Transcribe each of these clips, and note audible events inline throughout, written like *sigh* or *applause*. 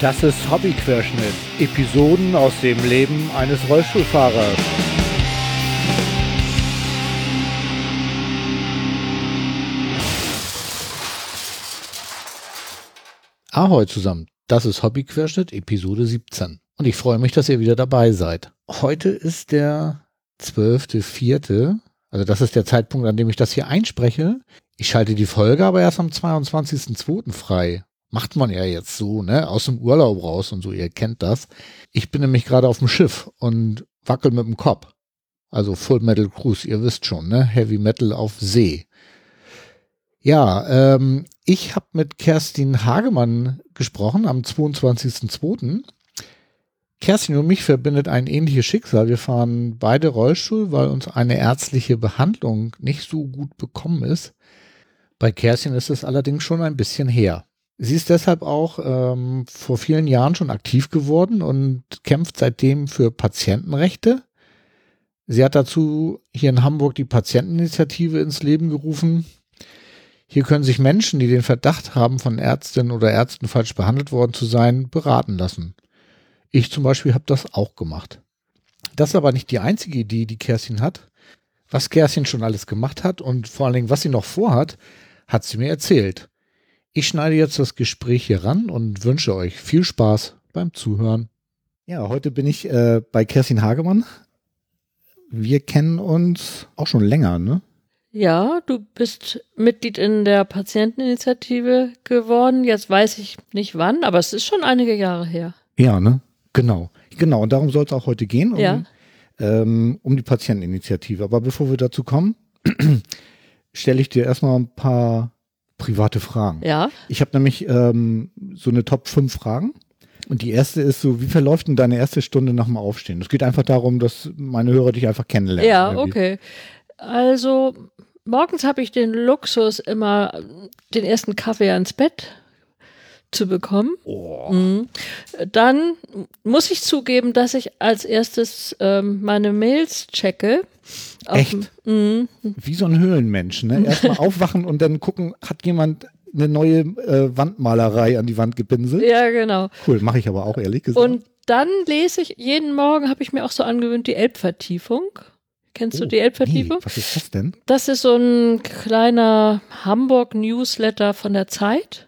Das ist Hobbyquerschnitt. Episoden aus dem Leben eines Rollstuhlfahrers. Ahoi zusammen. Das ist Hobbyquerschnitt Episode 17. Und ich freue mich, dass ihr wieder dabei seid. Heute ist der 12.04. Also das ist der Zeitpunkt, an dem ich das hier einspreche. Ich schalte die Folge aber erst am 22.02. frei. Macht man ja jetzt so, ne? Aus dem Urlaub raus und so, ihr kennt das. Ich bin nämlich gerade auf dem Schiff und wackel mit dem Kopf. Also Full Metal Cruise, ihr wisst schon, ne? Heavy Metal auf See. Ja, ähm, ich habe mit Kerstin Hagemann gesprochen am 22.02. Kerstin und mich verbindet ein ähnliches Schicksal. Wir fahren beide Rollstuhl, weil uns eine ärztliche Behandlung nicht so gut bekommen ist. Bei Kerstin ist es allerdings schon ein bisschen her. Sie ist deshalb auch ähm, vor vielen Jahren schon aktiv geworden und kämpft seitdem für Patientenrechte. Sie hat dazu hier in Hamburg die Patienteninitiative ins Leben gerufen. Hier können sich Menschen, die den Verdacht haben, von Ärztinnen oder Ärzten falsch behandelt worden zu sein, beraten lassen. Ich zum Beispiel habe das auch gemacht. Das ist aber nicht die einzige Idee, die Kerstin hat. Was Kerstin schon alles gemacht hat und vor allen Dingen, was sie noch vorhat, hat sie mir erzählt. Ich schneide jetzt das Gespräch hier ran und wünsche euch viel Spaß beim Zuhören. Ja, heute bin ich äh, bei Kerstin Hagemann. Wir kennen uns auch schon länger, ne? Ja, du bist Mitglied in der Patienteninitiative geworden. Jetzt weiß ich nicht wann, aber es ist schon einige Jahre her. Ja, ne? Genau. Genau, und darum soll es auch heute gehen, um, Ja. ähm, um die Patienteninitiative. Aber bevor wir dazu kommen, *clears throat* stelle ich dir erstmal ein paar private Fragen. Ja. Ich habe nämlich ähm, so eine Top 5 Fragen. Und die erste ist so, wie verläuft denn deine erste Stunde nach dem Aufstehen? Es geht einfach darum, dass meine Hörer dich einfach kennenlernen. Ja, Irgendwie. okay. Also morgens habe ich den Luxus, immer den ersten Kaffee ans Bett zu bekommen. Oh. Mhm. Dann muss ich zugeben, dass ich als erstes ähm, meine Mails checke. Echt? Mhm. Wie so ein Höhlenmensch, ne? Erstmal *laughs* aufwachen und dann gucken, hat jemand eine neue äh, Wandmalerei an die Wand gepinselt? Ja, genau. Cool, mache ich aber auch ehrlich gesagt. Und dann lese ich, jeden Morgen habe ich mir auch so angewöhnt, die Elbvertiefung. Kennst du Oh, die Elbvertiefung? Nee, was ist das denn? Das ist so ein kleiner Hamburg-Newsletter von der Zeit.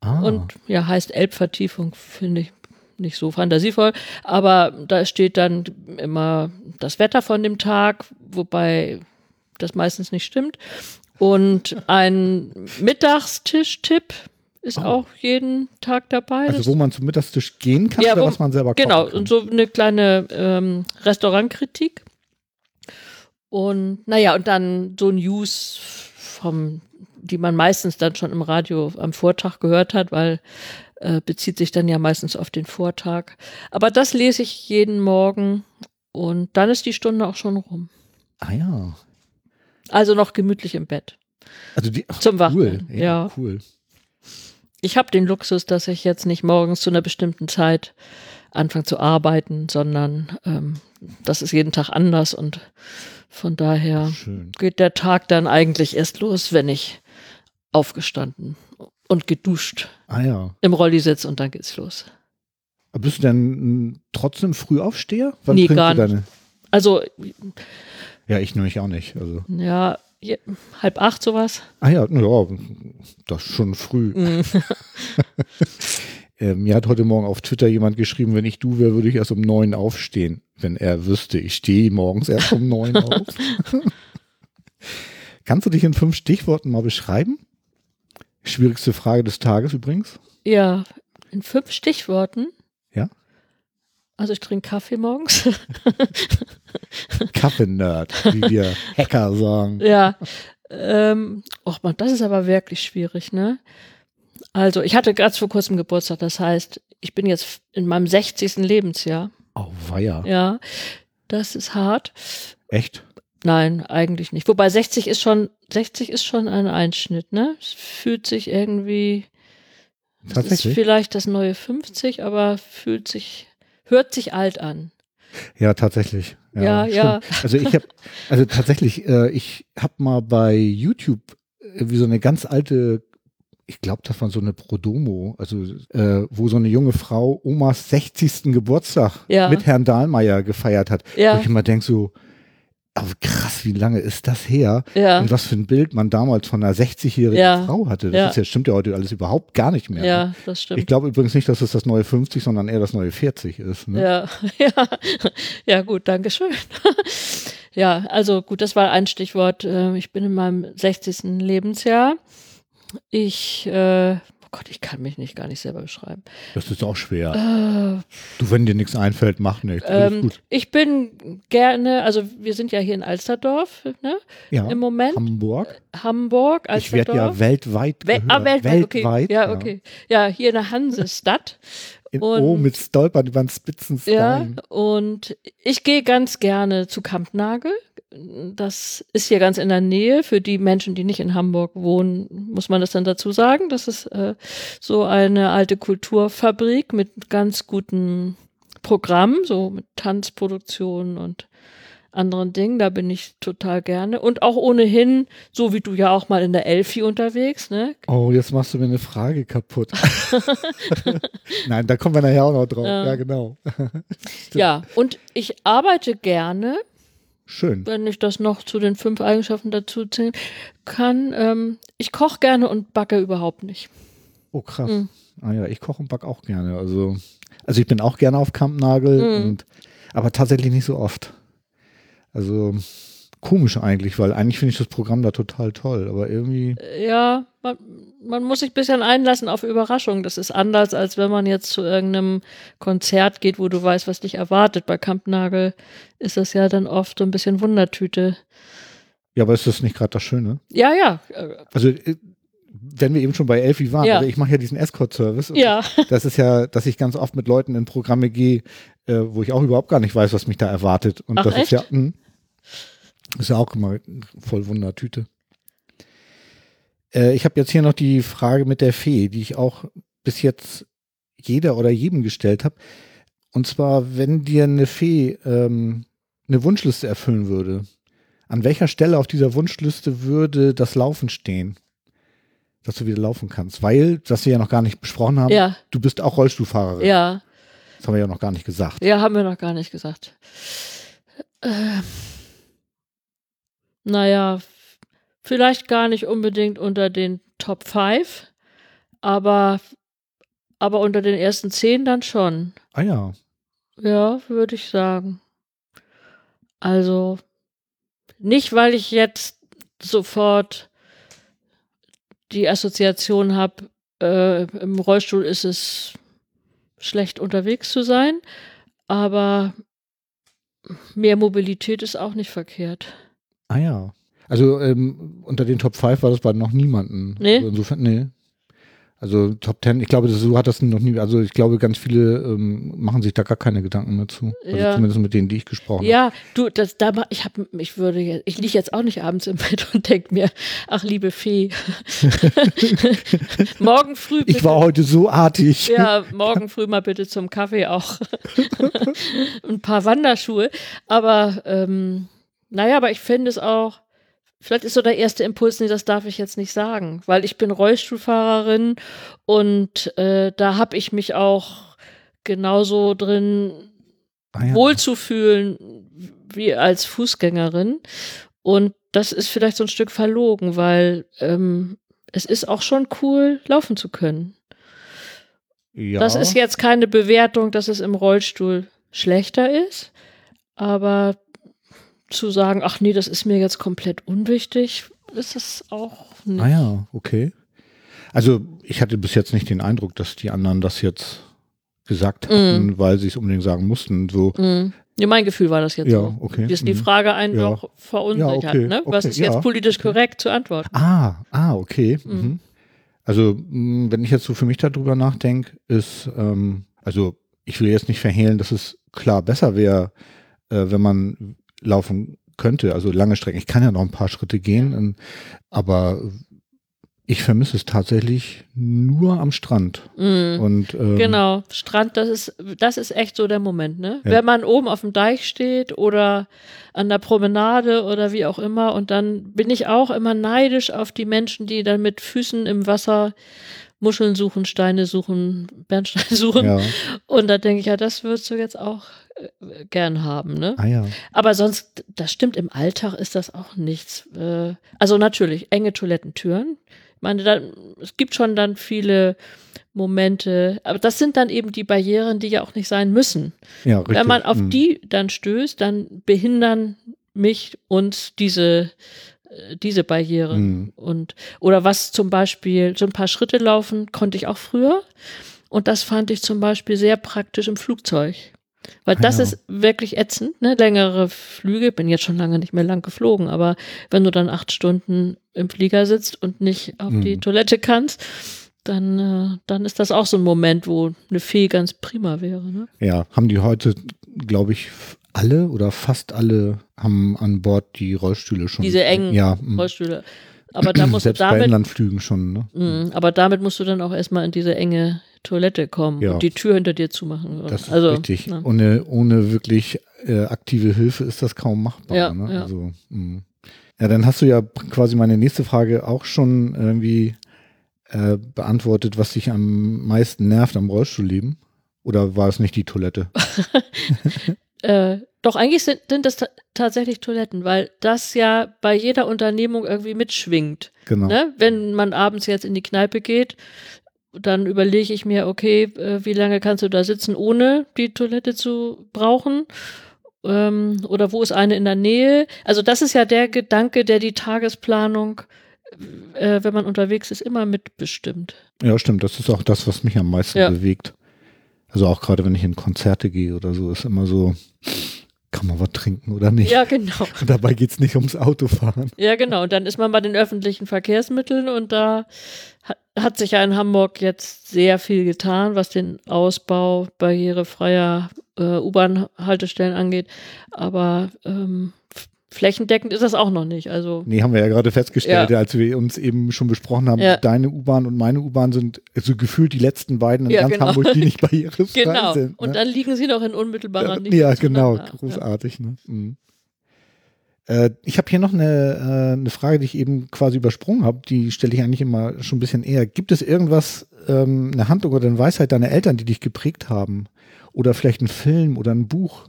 Ah, Und ja, heißt Elbvertiefung, finde ich nicht so fantasievoll. Aber da steht dann immer das Wetter von dem Tag, wobei das meistens nicht stimmt. Und ein Mittagstisch-Tipp ist Oh. auch jeden Tag dabei. also wo man zum Mittagstisch gehen kann Ja, oder wo- was man selber Genau, kochen kann. und so eine kleine ähm, Restaurantkritik. Und naja, und dann so News vom, die man meistens dann schon im Radio am Vortag gehört hat, weil äh, bezieht sich dann ja meistens auf den Vortag. Aber das lese ich jeden Morgen und dann ist die Stunde auch schon rum. Ah ja. Also noch gemütlich im Bett. Also die, ach, Zum cool. Wachwerden, Ja, ja. cool. Ich habe den Luxus, dass ich jetzt nicht morgens zu einer bestimmten Zeit anfange zu arbeiten, sondern ähm, das ist jeden Tag anders und von daher Schön. geht der Tag dann eigentlich erst los, wenn ich aufgestanden und geduscht Ah ja. im Rolli sitze und dann geht's los. Aber bist du denn mm, trotzdem Aufsteher? Wann Nee, gar deine? Also Ja, ich nämlich auch nicht. Also. ja, halb acht sowas. Ah ja, ja, das ist schon früh. Mhm. *laughs* *laughs* Äh, mir hat heute Morgen auf Twitter jemand geschrieben, wenn ich du wäre, würde ich erst um neun aufstehen. Wenn er wüsste, ich stehe morgens erst um neun *laughs* auf. Kannst du dich in fünf Stichworten mal beschreiben? Schwierigste Frage des Tages übrigens. Ja, in fünf Stichworten. Ja. Also ich trinke Kaffee morgens. Kaffee-Nerd, wie wir *laughs* Hacker sagen. Ja. Ähm, och man, das ist aber wirklich schwierig, ne? Also, ich hatte gerade vor kurzem Geburtstag, das heißt, ich bin jetzt in meinem 60. Lebensjahr. Oh, weia. Ja. Das ist hart. Echt? Nein, eigentlich nicht. Wobei 60 ist schon, 60 ist schon ein Einschnitt, ne? Es fühlt sich irgendwie, es ist Tatsächlich? vielleicht das neue 50, aber fühlt sich, hört sich alt an. Ja, tatsächlich. Ja, ja. stimmt. Also ich habe, also tatsächlich, äh, ich habe mal bei YouTube äh, wie so eine ganz alte, ich glaube, das war so eine Prodomo, also äh, wo so eine junge Frau Omas 60. Geburtstag Ja. mit Herrn Dahlmeier gefeiert hat. Ja. Wo ich immer denke so, aber krass, wie lange ist das her? Ja. Und was für ein Bild man damals von einer 60-jährigen Ja. Frau hatte. Das Ja. ist ja, stimmt ja heute alles überhaupt gar nicht mehr. Ja, ne? das Ich stimmt. glaube übrigens nicht, dass es das neue 50, sondern eher das neue 40 ist. Ne? Ja, *laughs* ja, ja, gut, danke schön. *laughs* ja, also gut, das war ein Stichwort. Äh, Ich bin in meinem 60. Lebensjahr. Ich, äh, Gott, ich kann mich nicht gar nicht selber beschreiben. Das ist auch schwer. Äh, Du, wenn dir nichts einfällt, mach nichts. Ähm, ich bin gerne, also wir sind ja hier in Alsterdorf, ne, Ja. im Moment. Hamburg. Hamburg, Ich werde Alsterdorf. ja weltweit We ah, weltweit, okay. Weltweit, ja, okay. Ja, hier in der Hansestadt. *laughs* In, Und- oh, mit Stolpern über den spitzen Ja, und ich gehe ganz gerne zu Kampnagel. Das ist hier ganz in der Nähe. Für die Menschen, die nicht in Hamburg wohnen, muss man das dann dazu sagen. Das ist äh, so eine alte Kulturfabrik mit ganz gutem Programm, so mit Tanzproduktionen und anderen Dingen. Da bin ich total gerne. Und auch ohnehin, so wie du ja auch mal in der Elfi unterwegs, ne? Oh, jetzt machst du mir eine Frage kaputt. *laughs* *laughs* Nein, da kommen wir nachher auch noch drauf. Ja. Ja, genau. Ja, und ich arbeite gerne Schön. wenn ich das noch zu den fünf Eigenschaften dazu zählen kann. Ähm, ich koche gerne und backe überhaupt nicht. Oh, krass. Mhm. Ah ja, ich koche und back auch gerne. Also, also ich bin auch gerne auf Kampnagel, Mhm. und, aber tatsächlich nicht so oft. Also komisch eigentlich, weil eigentlich finde ich das Programm da total toll, aber irgendwie, Ja, man, man muss sich ein bisschen einlassen auf Überraschungen. Das ist anders, als wenn man jetzt zu irgendeinem Konzert geht, wo du weißt, was dich erwartet. Bei Kampnagel ist das ja dann oft so ein bisschen Wundertüte. ja, aber ist das nicht gerade das Schöne? Ja, ja. Also, äh, wenn wir eben schon bei Elfi waren, Ja. also ich mache ja diesen Escort-Service. Ja, Das ist ja, dass ich ganz oft mit Leuten in Programme gehe, äh, wo ich auch überhaupt gar nicht weiß, was mich da erwartet. Und Ach, das ist ja, echt? mh, ist ja auch immer voll Wundertüte. Äh, ich habe jetzt hier noch die Frage mit der Fee, die ich auch bis jetzt jeder oder jedem gestellt habe. Und zwar, wenn dir eine Fee ähm, eine Wunschliste erfüllen würde, an welcher Stelle auf dieser Wunschliste würde das Laufen stehen? Dass du wieder laufen kannst. Weil, das wir ja noch gar nicht besprochen haben, ja, du bist auch Rollstuhlfahrerin. ja. Das haben wir ja noch gar nicht gesagt. Ja, haben wir noch gar nicht gesagt. Ähm, naja, vielleicht gar nicht unbedingt unter den Top 5, aber, aber unter den ersten 10 dann schon. Ah ja. Ja, würde ich sagen. Also, nicht, weil ich jetzt sofort die Assoziation habe, äh, im Rollstuhl ist es schlecht unterwegs zu sein, aber mehr Mobilität ist auch nicht verkehrt. Ah ja. Also ähm, unter den Top 5 war das bei noch niemanden. Nee? Also insofern, nee. Also Top 10, ich glaube, das, so hat das noch nie, also ich glaube, ganz viele ähm, machen sich da gar keine Gedanken mehr zu. Also Ja. zumindest mit denen, die ich gesprochen habe. Ja, du, das, da, ich habe, ich würde, jetzt- ich liege jetzt auch nicht abends im Bett und denke mir, ach liebe Fee, *laughs* morgen früh Ich war heute so artig. Ja, morgen früh mal bitte zum Kaffee auch. *laughs* Ein paar Wanderschuhe. Aber ähm, naja, aber ich finde es auch, vielleicht ist so der erste Impuls, nee, das darf ich jetzt nicht sagen, weil ich bin Rollstuhlfahrerin und äh, da habe ich mich auch genauso drin Ah ja. wohlzufühlen wie als Fußgängerin. Und das ist vielleicht so ein Stück verlogen, weil ähm, es ist auch schon cool, laufen zu können. ja. Das ist jetzt keine Bewertung, dass es im Rollstuhl schlechter ist, aber zu sagen, ach nee, das ist mir jetzt komplett unwichtig, ist es auch nicht. Ah ja, okay. Also ich hatte bis jetzt nicht den Eindruck, dass die anderen das jetzt gesagt Mm. hatten, weil sie es unbedingt sagen mussten. So, Mhm. Ja, mein Gefühl war das jetzt ja, so. okay. Wie ist die mhm. Frage einen Ja. doch verunsichert, Ja, okay, ne? Was okay, ist jetzt ja, politisch okay. korrekt zu antworten? Ah, ah, okay. Mhm. Mhm. Also, mh, wenn ich jetzt so für mich darüber nachdenke, ist, ähm, also ich will jetzt nicht verhehlen, dass es klar besser wäre, äh, wenn man laufen könnte, also lange Strecken. Ich kann ja noch ein paar Schritte gehen, ähm, aber Ich vermisse es tatsächlich nur am Strand. Mm. Und, ähm, Genau, Strand, das ist, das ist echt so der Moment, ne? Ja. Wenn man oben auf dem Deich steht oder an der Promenade oder wie auch immer und dann bin ich auch immer neidisch auf die Menschen, die dann mit Füßen im Wasser Muscheln suchen, Steine suchen, Bernsteine *laughs* suchen. Ja. Und da denke ich, ja, das würdest du jetzt auch gern haben, ne? Ah ja. Aber sonst, das stimmt, im Alltag ist das auch nichts. Äh, also natürlich, enge Toilettentüren. Ich meine, da, es gibt schon dann viele Momente, aber das sind dann eben die Barrieren, die ja auch nicht sein müssen. Ja, richtig. Wenn man auf Hm. die dann stößt, dann behindern mich uns diese, äh, diese Barrieren. Hm. Und, oder was zum Beispiel, so ein paar Schritte laufen, konnte ich auch früher. Und das fand ich zum Beispiel sehr praktisch im Flugzeug. Weil das ja. ist wirklich ätzend, ne? Längere Flüge, bin jetzt schon lange nicht mehr lang geflogen, aber wenn du dann acht Stunden im Flieger sitzt und nicht auf die Mhm. Toilette kannst, dann, äh, dann ist das auch so ein Moment, wo eine Fee ganz prima wäre. Ne? Ja, haben die heute, glaube ich, alle oder fast alle haben an Bord die Rollstühle schon. Diese engen ja, hm. Rollstühle. Aber da musst du Selbst bei damit, Inlandflügen schon, ne? Mhm, aber damit musst du dann auch erstmal in diese enge Toilette kommen Ja. und die Tür hinter dir zumachen. Das ist also, richtig. ne? Ohne, ohne wirklich äh, aktive Hilfe ist das kaum machbar. Ja, ne? ja. Also, mh. ja, dann hast du ja quasi meine nächste Frage auch schon irgendwie äh, beantwortet, was dich am meisten nervt am Rollstuhlleben. Oder war es nicht die Toilette? *laughs* Äh, doch, eigentlich sind, sind das ta tatsächlich Toiletten, weil das ja bei jeder Unternehmung irgendwie mitschwingt. Genau. Ne? Wenn man abends jetzt in die Kneipe geht, dann überlege ich mir, okay, äh, wie lange kannst du da sitzen, ohne die Toilette zu brauchen? Ähm, oder wo ist eine in der Nähe? Also das ist ja der Gedanke, der die Tagesplanung, äh, wenn man unterwegs ist, immer mitbestimmt. Ja, stimmt. Das ist auch das, was mich am meisten Ja. bewegt. Also auch gerade wenn ich in Konzerte gehe oder so, ist immer so, kann man was trinken oder nicht? Ja, genau. Und *laughs* dabei geht's nicht ums Autofahren. Ja, genau. Und dann ist man bei den öffentlichen Verkehrsmitteln und da hat, sich ja in Hamburg jetzt sehr viel getan, was den Ausbau barrierefreier äh, U-Bahn-Haltestellen angeht. Aber ähm, flächendeckend ist das auch noch nicht. Also Nee, haben wir ja gerade festgestellt, Ja. als wir uns eben schon besprochen haben, Ja. deine U-Bahn und meine U-Bahn sind so gefühlt die letzten beiden in Ja, ganz genau. Hamburg, die nicht barrierefrei genau. sind. Und ne? dann liegen sie noch in unmittelbarer Nähe. Ja, genau, großartig. Ne? Mhm. Äh, ich habe hier noch eine, äh, eine Frage, die ich eben quasi übersprungen habe. Die stelle ich eigentlich immer schon ein bisschen eher. Gibt es irgendwas, ähm, eine Handlung oder eine Weisheit deiner Eltern, die dich geprägt haben? Oder vielleicht ein Film oder ein Buch?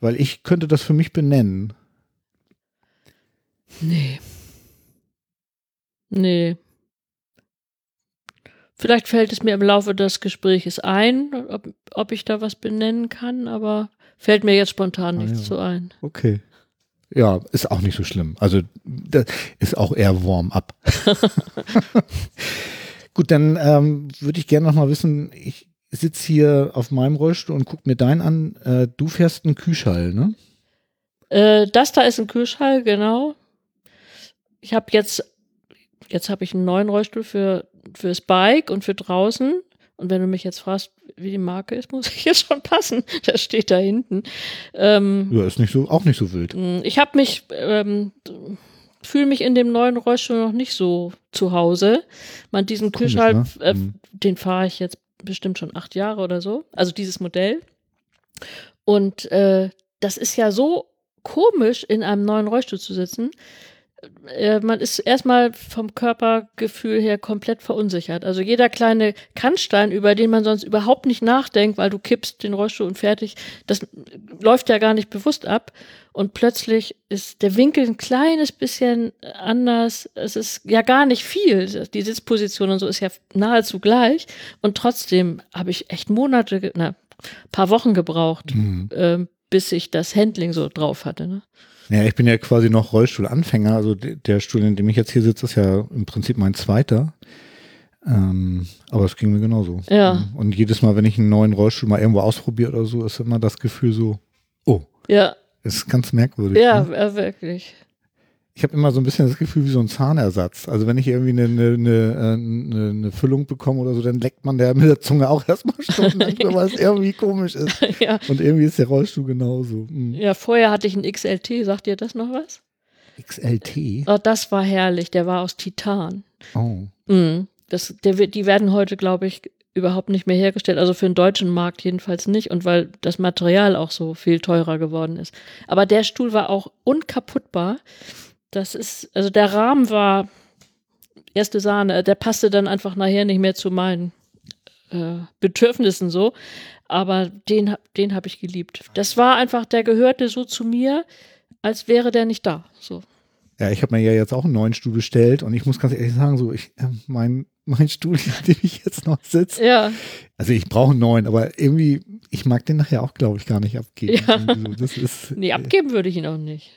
Weil ich könnte das für mich benennen. Nee. Nee. Vielleicht fällt es mir im Laufe des Gesprächs ein, ob, ob ich da was benennen kann, aber fällt mir jetzt spontan Ah, nichts ja. so ein. Okay. Ja, ist auch nicht so schlimm. Also das ist auch eher Warm-up. *laughs* Gut, dann ähm, würde ich gerne noch mal wissen, ich sitze hier auf meinem Rollstuhl und gucke mir deinen an. Äh, du fährst einen Kühlschall, ne? Äh, das da ist ein Kühlschall, genau. Ich habe jetzt, jetzt habe ich einen neuen Rollstuhl für fürs Bike und für draußen. Und wenn du mich jetzt fragst, wie die Marke ist, *laughs* muss ich jetzt schon passen. Das steht da hinten. Ähm, Ja, ist nicht so, auch nicht so wild. Mm, Ich habe mich, ähm, fühle mich in dem neuen Rollstuhl noch nicht so zu Hause. Man, diesen Kühlschall, ne? äh, Mhm. den fahre ich jetzt bestimmt schon acht Jahre oder so. Also dieses Modell. Und äh, das ist ja so komisch, in einem neuen Rollstuhl zu sitzen. Äh, man ist erstmal vom Körpergefühl her komplett verunsichert. Also jeder kleine Kannstein, über den man sonst überhaupt nicht nachdenkt, weil du kippst den Rollstuhl und fertig, das läuft ja gar nicht bewusst ab. Und plötzlich ist der Winkel ein kleines bisschen anders. Es ist ja gar nicht viel. Die Sitzposition und so ist ja nahezu gleich. Und trotzdem habe ich echt Monate, na, paar Wochen gebraucht, Mhm. ähm, bis ich das Handling so drauf hatte. Ne? Ja, ich bin ja quasi noch Rollstuhlanfänger. Also de- der Stuhl, in dem ich jetzt hier sitze, ist ja im Prinzip mein zweiter. Ähm, aber es ging mir genauso. Ja. Und jedes Mal, wenn ich einen neuen Rollstuhl mal irgendwo ausprobiere oder so, ist immer das Gefühl so, oh, Ja, ist ganz merkwürdig. ja, Ne? wirklich. Ich habe immer so ein bisschen das Gefühl wie so ein Zahnersatz. Also wenn ich irgendwie eine, eine, eine, äh, eine, Füllung bekomme oder so, dann leckt man der mit der Zunge auch erstmal stundenlang, weil *laughs* es irgendwie komisch ist. *laughs* ja. Und irgendwie ist der Rollstuhl genauso. Hm. ja, vorher hatte ich einen XLT. Sagt ihr das noch was? XLT. Oh, das war herrlich. Der war aus Titan. Oh. Mhm. Das, der, die werden heute, glaube ich, überhaupt nicht mehr hergestellt. Also für den deutschen Markt jedenfalls nicht. Und weil das Material auch so viel teurer geworden ist. Aber der Stuhl war auch unkaputtbar. Das ist, also der Rahmen war erste Sahne. Der passte dann einfach nachher nicht mehr zu meinen äh, Bedürfnissen so. Aber den, den habe ich geliebt. Das war einfach, der gehörte so zu mir, als wäre der nicht da. So. Ja, ich habe mir ja jetzt auch einen neuen Stuhl bestellt und ich muss ganz ehrlich sagen, so ich, äh, mein, mein Stuhl, *laughs* in dem ich jetzt noch sitze, Ja, also ich brauche einen neuen, aber irgendwie, ich mag den nachher auch, glaube ich, gar nicht abgeben. Ja. Irgendwie so, Das ist, nee, abgeben würde ich ihn auch nicht.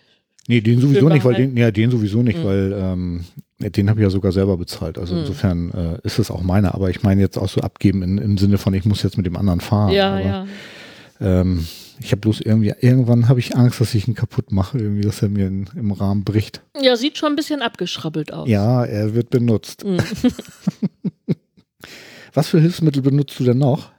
Nee, den sowieso nicht, weil den, ja, den sowieso nicht, Mhm. weil ähm, den habe ich ja sogar selber bezahlt. Also Mhm. insofern äh, ist es auch meine, aber ich meine jetzt auch so abgeben in, im Sinne von, ich muss jetzt mit dem anderen fahren. ja, aber, ja. Ähm, ich habe bloß irgendwie, irgendwann habe ich Angst, dass ich ihn kaputt mache, irgendwie, dass er mir in, im Rahmen bricht. Ja, sieht schon ein bisschen abgeschrabbelt aus. Ja, er wird benutzt. Mhm. *laughs* Was für Hilfsmittel benutzt du denn noch?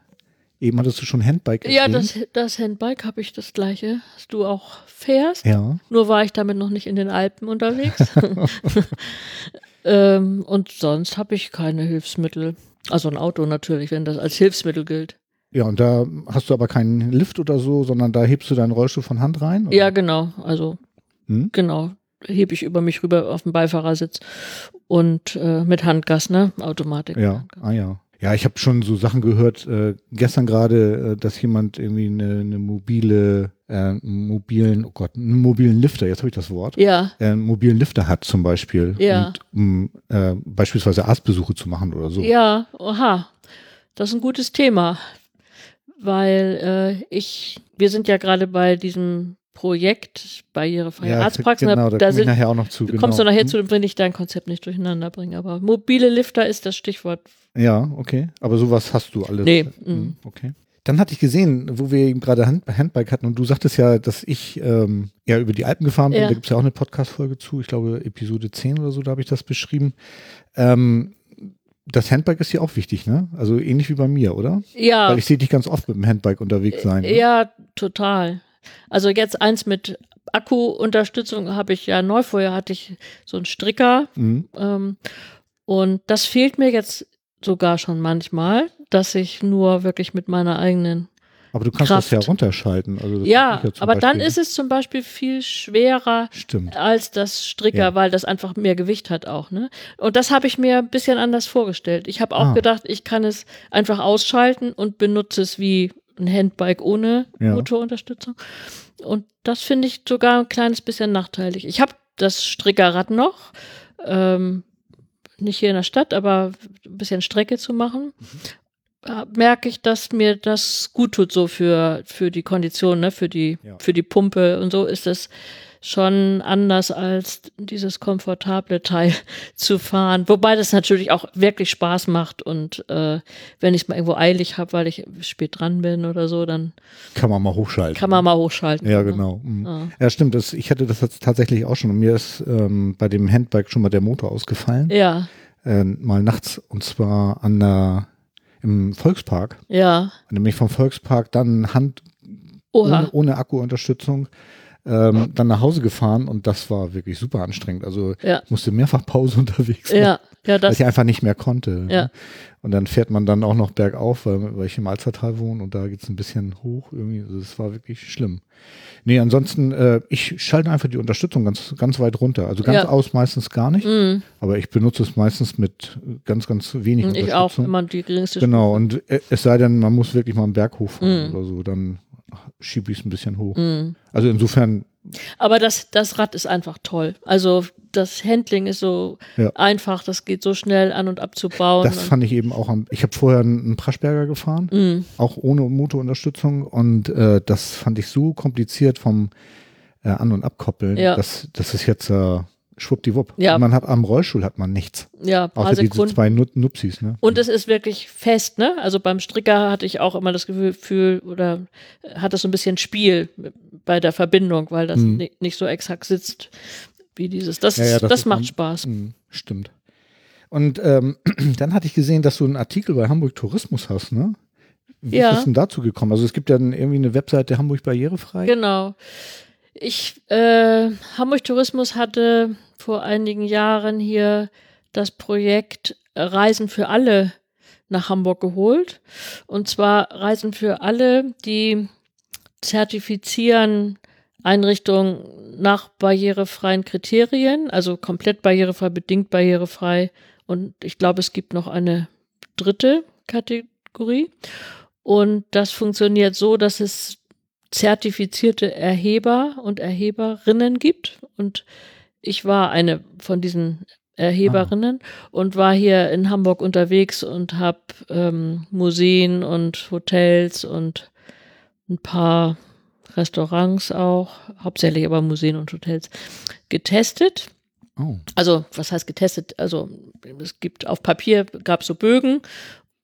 Eben hattest du schon Handbike Ja, erwähnt. das, das Handbike habe ich das gleiche, dass du auch fährst. Ja, Nur war ich damit noch nicht in den Alpen unterwegs. *laughs* ähm, und sonst habe ich keine Hilfsmittel. Also ein Auto natürlich, wenn das als Hilfsmittel gilt. ja, und da hast du aber keinen Lift oder so, sondern da hebst du deinen Rollstuhl von Hand rein? oder? Ja, genau. Also Hm? genau. Hebe ich über mich rüber auf den Beifahrersitz. Und äh, mit Handgas, ne? Automatik. Ja, ah ja. Ja, ich habe schon so Sachen gehört, äh, gestern gerade, äh, dass jemand irgendwie eine, eine mobile, äh, mobilen, oh Gott, einen mobilen Lifter, jetzt habe ich das Wort, Ja, äh, einen mobilen Lifter hat zum Beispiel. Ja. Und, um äh, beispielsweise Arztbesuche zu machen oder so. Ja, oha. Das ist ein gutes Thema. Weil äh, ich, wir sind ja gerade bei diesem Projekt barrierefreie Ja, Arztpraxen. Genau, da, da komme ich sind, nachher auch noch zu. genau. kommst du nachher Hm? zu, dann will ich dein Konzept nicht durcheinander bringen. Aber mobile Lifter ist das Stichwort. Ja, okay. Aber sowas hast du alles. Nee, Hm, mm. Okay. Dann hatte ich gesehen, wo wir eben gerade Hand, Handbike hatten und du sagtest ja, dass ich ähm, ja über die Alpen gefahren bin. Ja. Da gibt es ja auch eine Podcast-Folge zu, ich glaube Episode 10 oder so, da habe ich das beschrieben. Ähm, das Handbike ist hier auch wichtig, ne? Also ähnlich wie bei mir, oder? Ja, Weil ich sehe dich ganz oft mit dem Handbike unterwegs sein. Ne? ja, total. Also jetzt eins mit Akku-Unterstützung habe ich ja neu. Vorher hatte ich so einen Stricker. Mhm. Ähm, und das fehlt mir jetzt sogar schon manchmal, dass ich nur wirklich mit meiner eigenen Aber du kannst Kraft. das ja runterschalten. Also Ja, zum aber dann Beispiel. ist es zum Beispiel viel schwerer Stimmt. als das Stricker, Ja. weil das einfach mehr Gewicht hat auch. Ne? Und das habe ich mir ein bisschen anders vorgestellt. Ich habe auch Ah. gedacht, ich kann es einfach ausschalten und benutze es wie ein Handbike ohne Ja. Motorunterstützung. Und das finde ich sogar ein kleines bisschen nachteilig. Ich habe das Strickerrad noch. Ähm, nicht hier in der Stadt, aber ein bisschen Strecke zu machen. äh, merke ich, dass mir das gut tut, so für, für die Kondition, ne? für, die, Ja. für die Pumpe und so ist es schon anders als dieses komfortable Teil *laughs* zu fahren. Wobei das natürlich auch wirklich Spaß macht und äh, wenn ich es mal irgendwo eilig habe, weil ich spät dran bin oder so, dann Kann man mal hochschalten. kann man mal hochschalten. Ja, genau. Mhm. Ja. Ja, stimmt. Das, ich hatte das jetzt tatsächlich auch schon. Und mir ist ähm, bei dem Handbike schon mal der Motor ausgefallen. Ja, Äh, mal nachts. Und zwar an der, im Volkspark. ja. Nämlich vom Volkspark dann Hand Oha. ohne, ohne Akkuunterstützung ähm, dann nach Hause gefahren. Und das war wirklich super anstrengend. Also Ja. ich musste mehrfach Pause *laughs* unterwegs machen, Ja, ja, weil das, ich einfach nicht mehr konnte. Ja. Und dann fährt man dann auch noch bergauf, weil, weil ich im Alzertal wohne und da geht's ein bisschen hoch irgendwie. Also das war wirklich schlimm. Nee, ansonsten, äh, ich schalte einfach die Unterstützung ganz, ganz weit runter. Also ganz Ja. aus meistens gar nicht, mm, aber ich benutze es meistens mit ganz, ganz wenig ich auch Unterstützung. immer die geringste Genau, und äh, es sei denn, man muss wirklich mal einen Berg hochfahren Mhm. oder so, dann schiebe ich es ein bisschen hoch. Mm. Also insofern, Aber das, das Rad ist einfach toll. Also das Handling ist so Ja. einfach, das geht so schnell an und abzubauen. das fand ich eben auch am, ich habe vorher einen Praschberger gefahren, Mm, auch ohne Motorunterstützung und äh, das fand ich so kompliziert vom äh, An- und Abkoppeln, Ja. dass das ist jetzt äh, schwuppdiwupp. Ja. Und man hat am Rollstuhl hat man nichts, ja, paar außer diese Sekunden. zwei Nut Nupsis, ne? Und es ist wirklich fest, ne? Also beim Stricker hatte ich auch immer das Gefühl, oder hat es so ein bisschen Spiel bei der Verbindung, weil das ni- nicht so exakt sitzt wie dieses. Das, Ja, ja, das das, macht am- Spaß. Mhm, stimmt. Und ähm, *clears throat* dann hatte ich gesehen, dass du einen Artikel bei Hamburg Tourismus hast, ne? Wie Ja. ist es denn dazu gekommen? Also es gibt ja irgendwie eine Webseite Hamburg barrierefrei. Genau. Ich, äh, Hamburg Tourismus hatte vor einigen Jahren hier das Projekt Reisen für alle nach Hamburg geholt. Und zwar Reisen für alle, die zertifizieren Einrichtungen nach barrierefreien Kriterien, also komplett barrierefrei, bedingt barrierefrei. Und ich glaube, es gibt noch eine dritte Kategorie. Und das funktioniert so, dass es zertifizierte Erheber und Erheberinnen gibt. Und ich war eine von diesen Erheberinnen ah. und war hier in Hamburg unterwegs und habe ähm, Museen und Hotels und ein paar Restaurants auch, hauptsächlich aber Museen und Hotels, getestet. Oh. Also, was heißt getestet? Also, es gibt auf Papier gab es so Bögen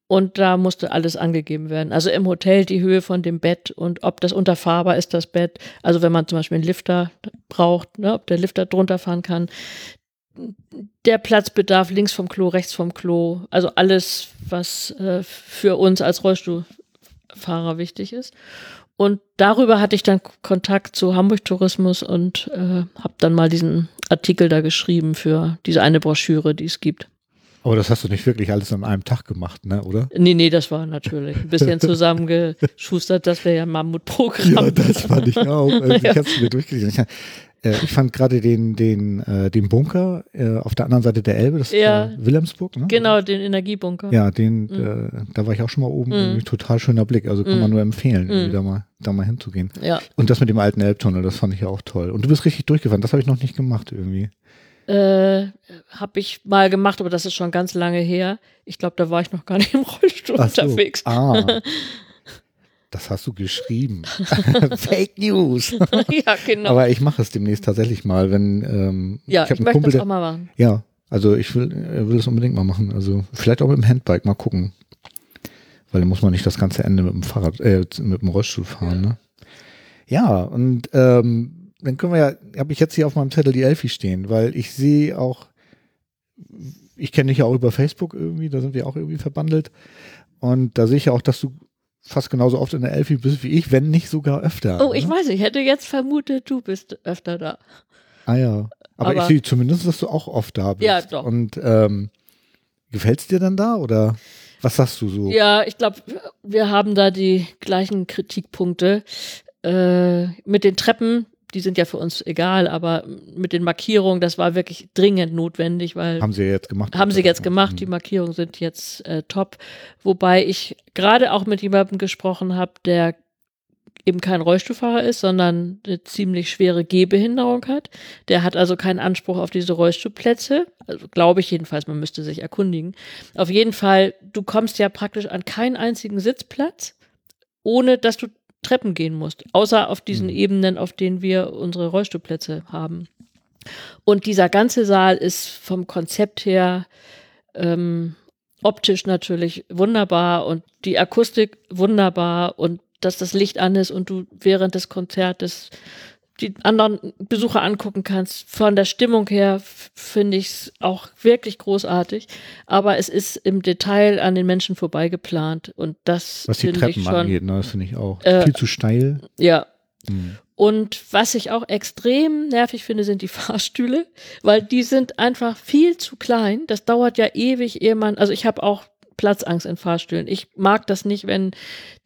und da musste alles angegeben werden. Also im Hotel die Höhe von dem Bett und ob das unterfahrbar ist, das Bett. Also wenn man zum Beispiel einen Lifter braucht, ne, ob der Lifter drunter fahren kann. Der Platzbedarf links vom Klo, rechts vom Klo. Also alles, was äh, für uns als Rollstuhlfahrer wichtig ist. Und darüber hatte ich dann Kontakt zu Hamburg Tourismus und äh, habe dann mal diesen Artikel da geschrieben für diese eine Broschüre, die es gibt. Aber das hast du nicht wirklich alles an einem Tag gemacht, ne, oder? Nee, nee, das war natürlich ein bisschen *laughs* zusammengeschustert. Das wäre ja ein Mammutprogramm. Ja, das fand ich *laughs* auch. Also, ich habe es mir durchgelesen. Äh, ich fand gerade den, den, äh, den Bunker äh, auf der anderen Seite der Elbe, das ja, ist Wilhelmsburg, ne? Genau, den Energiebunker. Ja, den, mhm. äh, da war ich auch schon mal oben. Mhm. Total schöner Blick. Also kann mhm. man nur empfehlen, mhm. da mal, da mal hinzugehen. Ja. Und das mit dem alten Elbtunnel, das fand ich ja auch toll. Und du bist richtig durchgefahren. Das habe ich noch nicht gemacht irgendwie. Äh, habe ich mal gemacht, aber das ist schon ganz lange her. Ich glaube, da war ich noch gar nicht im Rollstuhl so. unterwegs. Ah. *laughs* Das hast du geschrieben. *laughs* Fake News. *laughs* ja, genau. Aber ich mache es demnächst tatsächlich mal, wenn ähm, ja, ich, ich möchte Kumpel, das auch mal machen. Ja, also ich will, will das unbedingt mal machen. Also vielleicht auch mit dem Handbike mal gucken, weil dann muss man nicht das ganze Ende mit dem Fahrrad, äh, mit dem Rollstuhl fahren. Ja, ne? ja und ähm, dann können wir ja, habe ich jetzt hier auf meinem Zettel die Elfi stehen, weil ich sehe auch, ich kenne dich ja auch über Facebook irgendwie, da sind wir auch irgendwie verbandelt. Und da sehe ich ja auch, dass du fast genauso oft in der Elfi bist wie ich, wenn nicht sogar öfter. Oh, ich ne? weiß, ich hätte jetzt vermutet, du bist öfter da. Ah ja. Aber, Aber ich sehe zumindest, dass du auch oft da bist. Ja, doch. Und ähm, gefällt es dir dann da oder was sagst du so? Ja, ich glaube, wir haben da die gleichen Kritikpunkte. Äh, mit den Treppen die sind ja für uns egal, aber mit den Markierungen, das war wirklich dringend notwendig, weil. Haben sie jetzt gemacht. Haben sie jetzt gemacht. Die mhm. Markierungen sind jetzt äh, top. Wobei ich gerade auch mit jemandem gesprochen habe, der eben kein Rollstuhlfahrer ist, sondern eine ziemlich schwere Gehbehinderung hat. Der hat also keinen Anspruch auf diese Rollstuhlplätze. Also glaube ich jedenfalls, man müsste sich erkundigen. Auf jeden Fall, du kommst ja praktisch an keinen einzigen Sitzplatz, ohne dass du Treppen gehen musst, außer auf diesen mhm. Ebenen, auf denen wir unsere Rollstuhlplätze haben. Und dieser ganze Saal ist vom Konzept her ähm, optisch natürlich wunderbar und die Akustik wunderbar und dass das Licht an ist und du während des Konzertes die anderen Besucher angucken kannst. Von der Stimmung her finde ich es auch wirklich großartig. Aber es ist im Detail an den Menschen vorbeigeplant. Und das Was die Treppen schon, angeht, ne, das finde ich auch. Äh, Viel zu steil. Ja. Hm. Und was ich auch extrem nervig finde, sind die *laughs* Fahrstühle, weil die sind einfach viel zu klein. Das dauert ja ewig, ehe man, also ich habe auch Platzangst in Fahrstühlen. Ich mag das nicht, wenn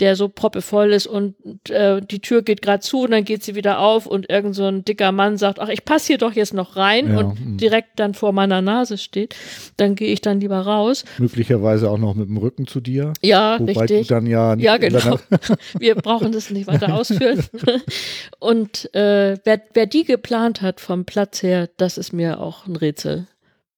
der so proppevoll ist und äh, die Tür geht gerade zu und dann geht sie wieder auf und irgend so ein dicker Mann sagt, ach, ich passe hier doch jetzt noch rein ja, und mh. direkt dann vor meiner Nase steht. Dann gehe ich dann lieber raus. Möglicherweise auch noch mit dem Rücken zu dir. Ja, wobei richtig. Du dann ja, ja genau. Wir brauchen das nicht weiter ausführen. *laughs* und äh, wer, wer die geplant hat vom Platz her, das ist mir auch ein Rätsel.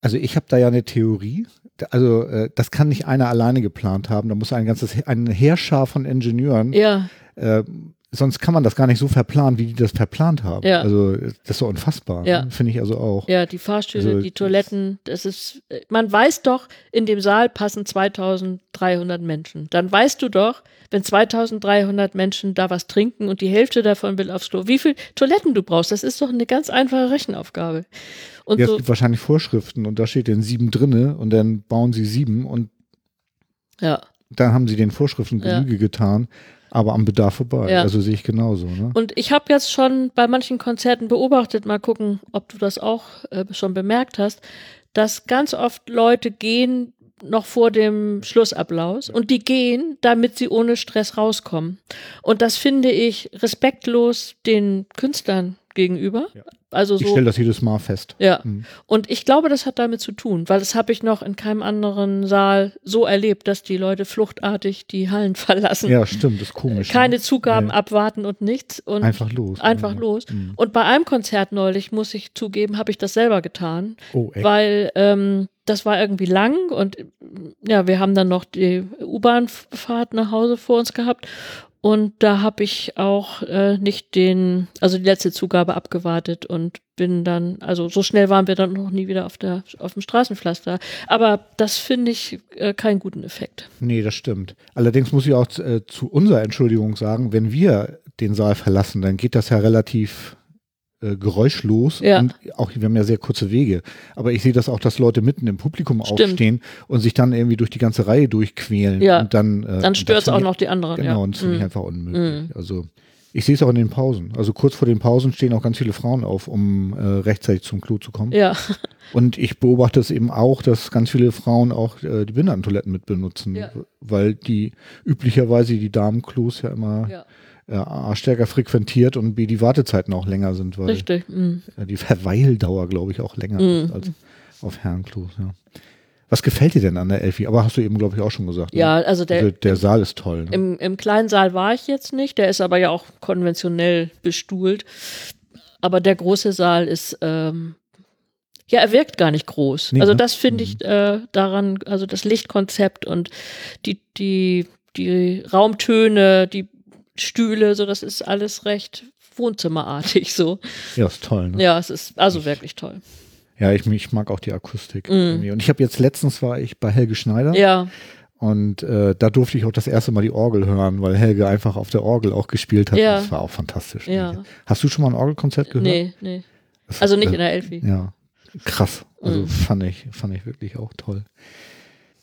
Also ich habe da ja eine Theorie also äh, das kann nicht einer alleine geplant haben. Da muss ein ganzes, ein Heerschar von Ingenieuren. Ja. Äh, sonst kann man das gar nicht so verplanen, wie die das verplant haben. Ja. Also das ist so unfassbar. Ja. Ne? Finde ich also auch. Ja, die Fahrstühle, also, die Toiletten, das ist, man weiß doch, in dem Saal passen 2300 Menschen. Dann weißt du doch, wenn 2300 Menschen da was trinken und die Hälfte davon will aufs Klo, wie viel Toiletten du brauchst. Das ist doch eine ganz einfache Rechenaufgabe. Und ja, so, es gibt wahrscheinlich Vorschriften und da steht dann sieben drinne und dann bauen sie sieben und ja. dann haben sie den Vorschriften Genüge getan, aber am Bedarf vorbei. Ja. Also sehe ich genauso. Ne? Und ich habe jetzt schon bei manchen Konzerten beobachtet, mal gucken, ob du das auch äh, schon bemerkt hast, dass ganz oft Leute gehen noch vor dem Schlussapplaus und die gehen, damit sie ohne Stress rauskommen. Und das finde ich respektlos den Künstlern gegenüber. Ja. Also Ich so. stelle das jedes Mal fest. Ja. Mhm. Und ich glaube, das hat damit zu tun, weil das habe ich noch in keinem anderen Saal so erlebt, dass die Leute fluchtartig die Hallen *laughs* verlassen. Ja, stimmt, das ist komisch. Keine ne? Zugaben Ja. abwarten und nichts. Und Einfach los. einfach Ja. los. Mhm. Und bei einem Konzert neulich, muss ich zugeben, habe ich das selber getan, Oh, echt? weil ähm, das war irgendwie lang und ja, wir haben dann noch die U-Bahn-Fahrt nach Hause vor uns gehabt. Und da habe ich auch äh, nicht den, also die letzte Zugabe abgewartet und bin dann, also so schnell waren wir dann noch nie wieder auf der auf dem Straßenpflaster. Aber das finde ich äh, keinen guten Effekt. Nee, das stimmt. Allerdings muss ich auch äh, zu unserer Entschuldigung sagen, wenn wir den Saal verlassen, dann geht das ja relativ äh, geräuschlos Ja. und auch wir haben ja sehr kurze Wege. Aber ich sehe das auch, dass Leute mitten im Publikum Stimmt. aufstehen und sich dann irgendwie durch die ganze Reihe durchquälen. Ja. Und dann, äh, Dann stört es auch noch die anderen. Genau, ja. und das finde ich Mm. einfach unmöglich. Also ich sehe es auch in den Pausen. Also kurz vor den Pausen stehen auch ganz viele Frauen auf, um äh, rechtzeitig zum Klo zu kommen. Ja, *laughs* Und ich beobachte es eben auch, dass ganz viele Frauen auch äh, die Behindertentoiletten mit benutzen, Ja. weil die üblicherweise die Damenklos ja immer ja, A, stärker frequentiert und B, die Wartezeiten auch länger sind, weil richtig. Mm. äh, die Verweildauer, glaube ich, auch länger Mhm. ist als auf Herrenklos. Ja. Was gefällt dir denn an der Elfi? Aber hast du eben, glaube ich, auch schon gesagt. ne? Ja, also der, also der Saal ist toll. Ne? Im, Im kleinen Saal war ich jetzt nicht, der ist aber ja auch konventionell bestuhlt. Aber der große Saal ist, ähm, ja, er wirkt gar nicht groß. Nee, also ne? das finde ich äh, daran, also das Lichtkonzept und die, die, die Raumtöne, die Stühle, so das ist alles recht wohnzimmerartig so. Ja, ist toll. Ne? Ja, es ist also wirklich toll. Ja, ich, ich mag auch die Akustik. Irgendwie. Und ich habe jetzt letztens war ich bei Helge Schneider. Ja, Und äh, da durfte ich auch das erste Mal die Orgel hören, weil Helge einfach auf der Orgel auch gespielt hat. Ja. Das war auch fantastisch. Ja. Hast du schon mal ein Orgelkonzert gehört? nee, nee. Das Also ist, nicht äh, in der Elfi. Ja, krass. Also Mhm. fand ich, fand ich wirklich auch toll.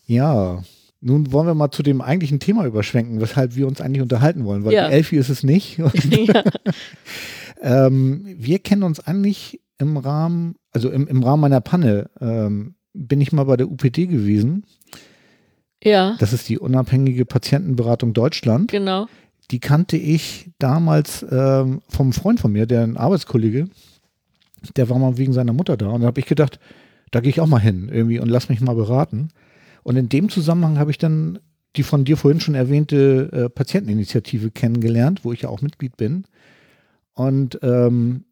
Ja, nun wollen wir mal zu dem eigentlichen Thema überschwenken, weshalb wir uns eigentlich unterhalten wollen, weil Ja. Elfi ist es nicht. *laughs* Ja. ähm, wir kennen uns eigentlich im Rahmen, also im, im Rahmen meiner Panne, ähm, bin ich mal bei der UPD gewesen. ja, Das ist die unabhängige Patientenberatung Deutschland. genau. Die kannte ich damals ähm, vom Freund von mir, der ein Arbeitskollege, der war mal wegen seiner Mutter da. Und da habe ich gedacht, da gehe ich auch mal hin irgendwie und lass mich mal beraten. Und in dem Zusammenhang habe ich dann die von dir vorhin schon erwähnte äh, Patienteninitiative kennengelernt, wo ich ja auch Mitglied bin. Und ähm,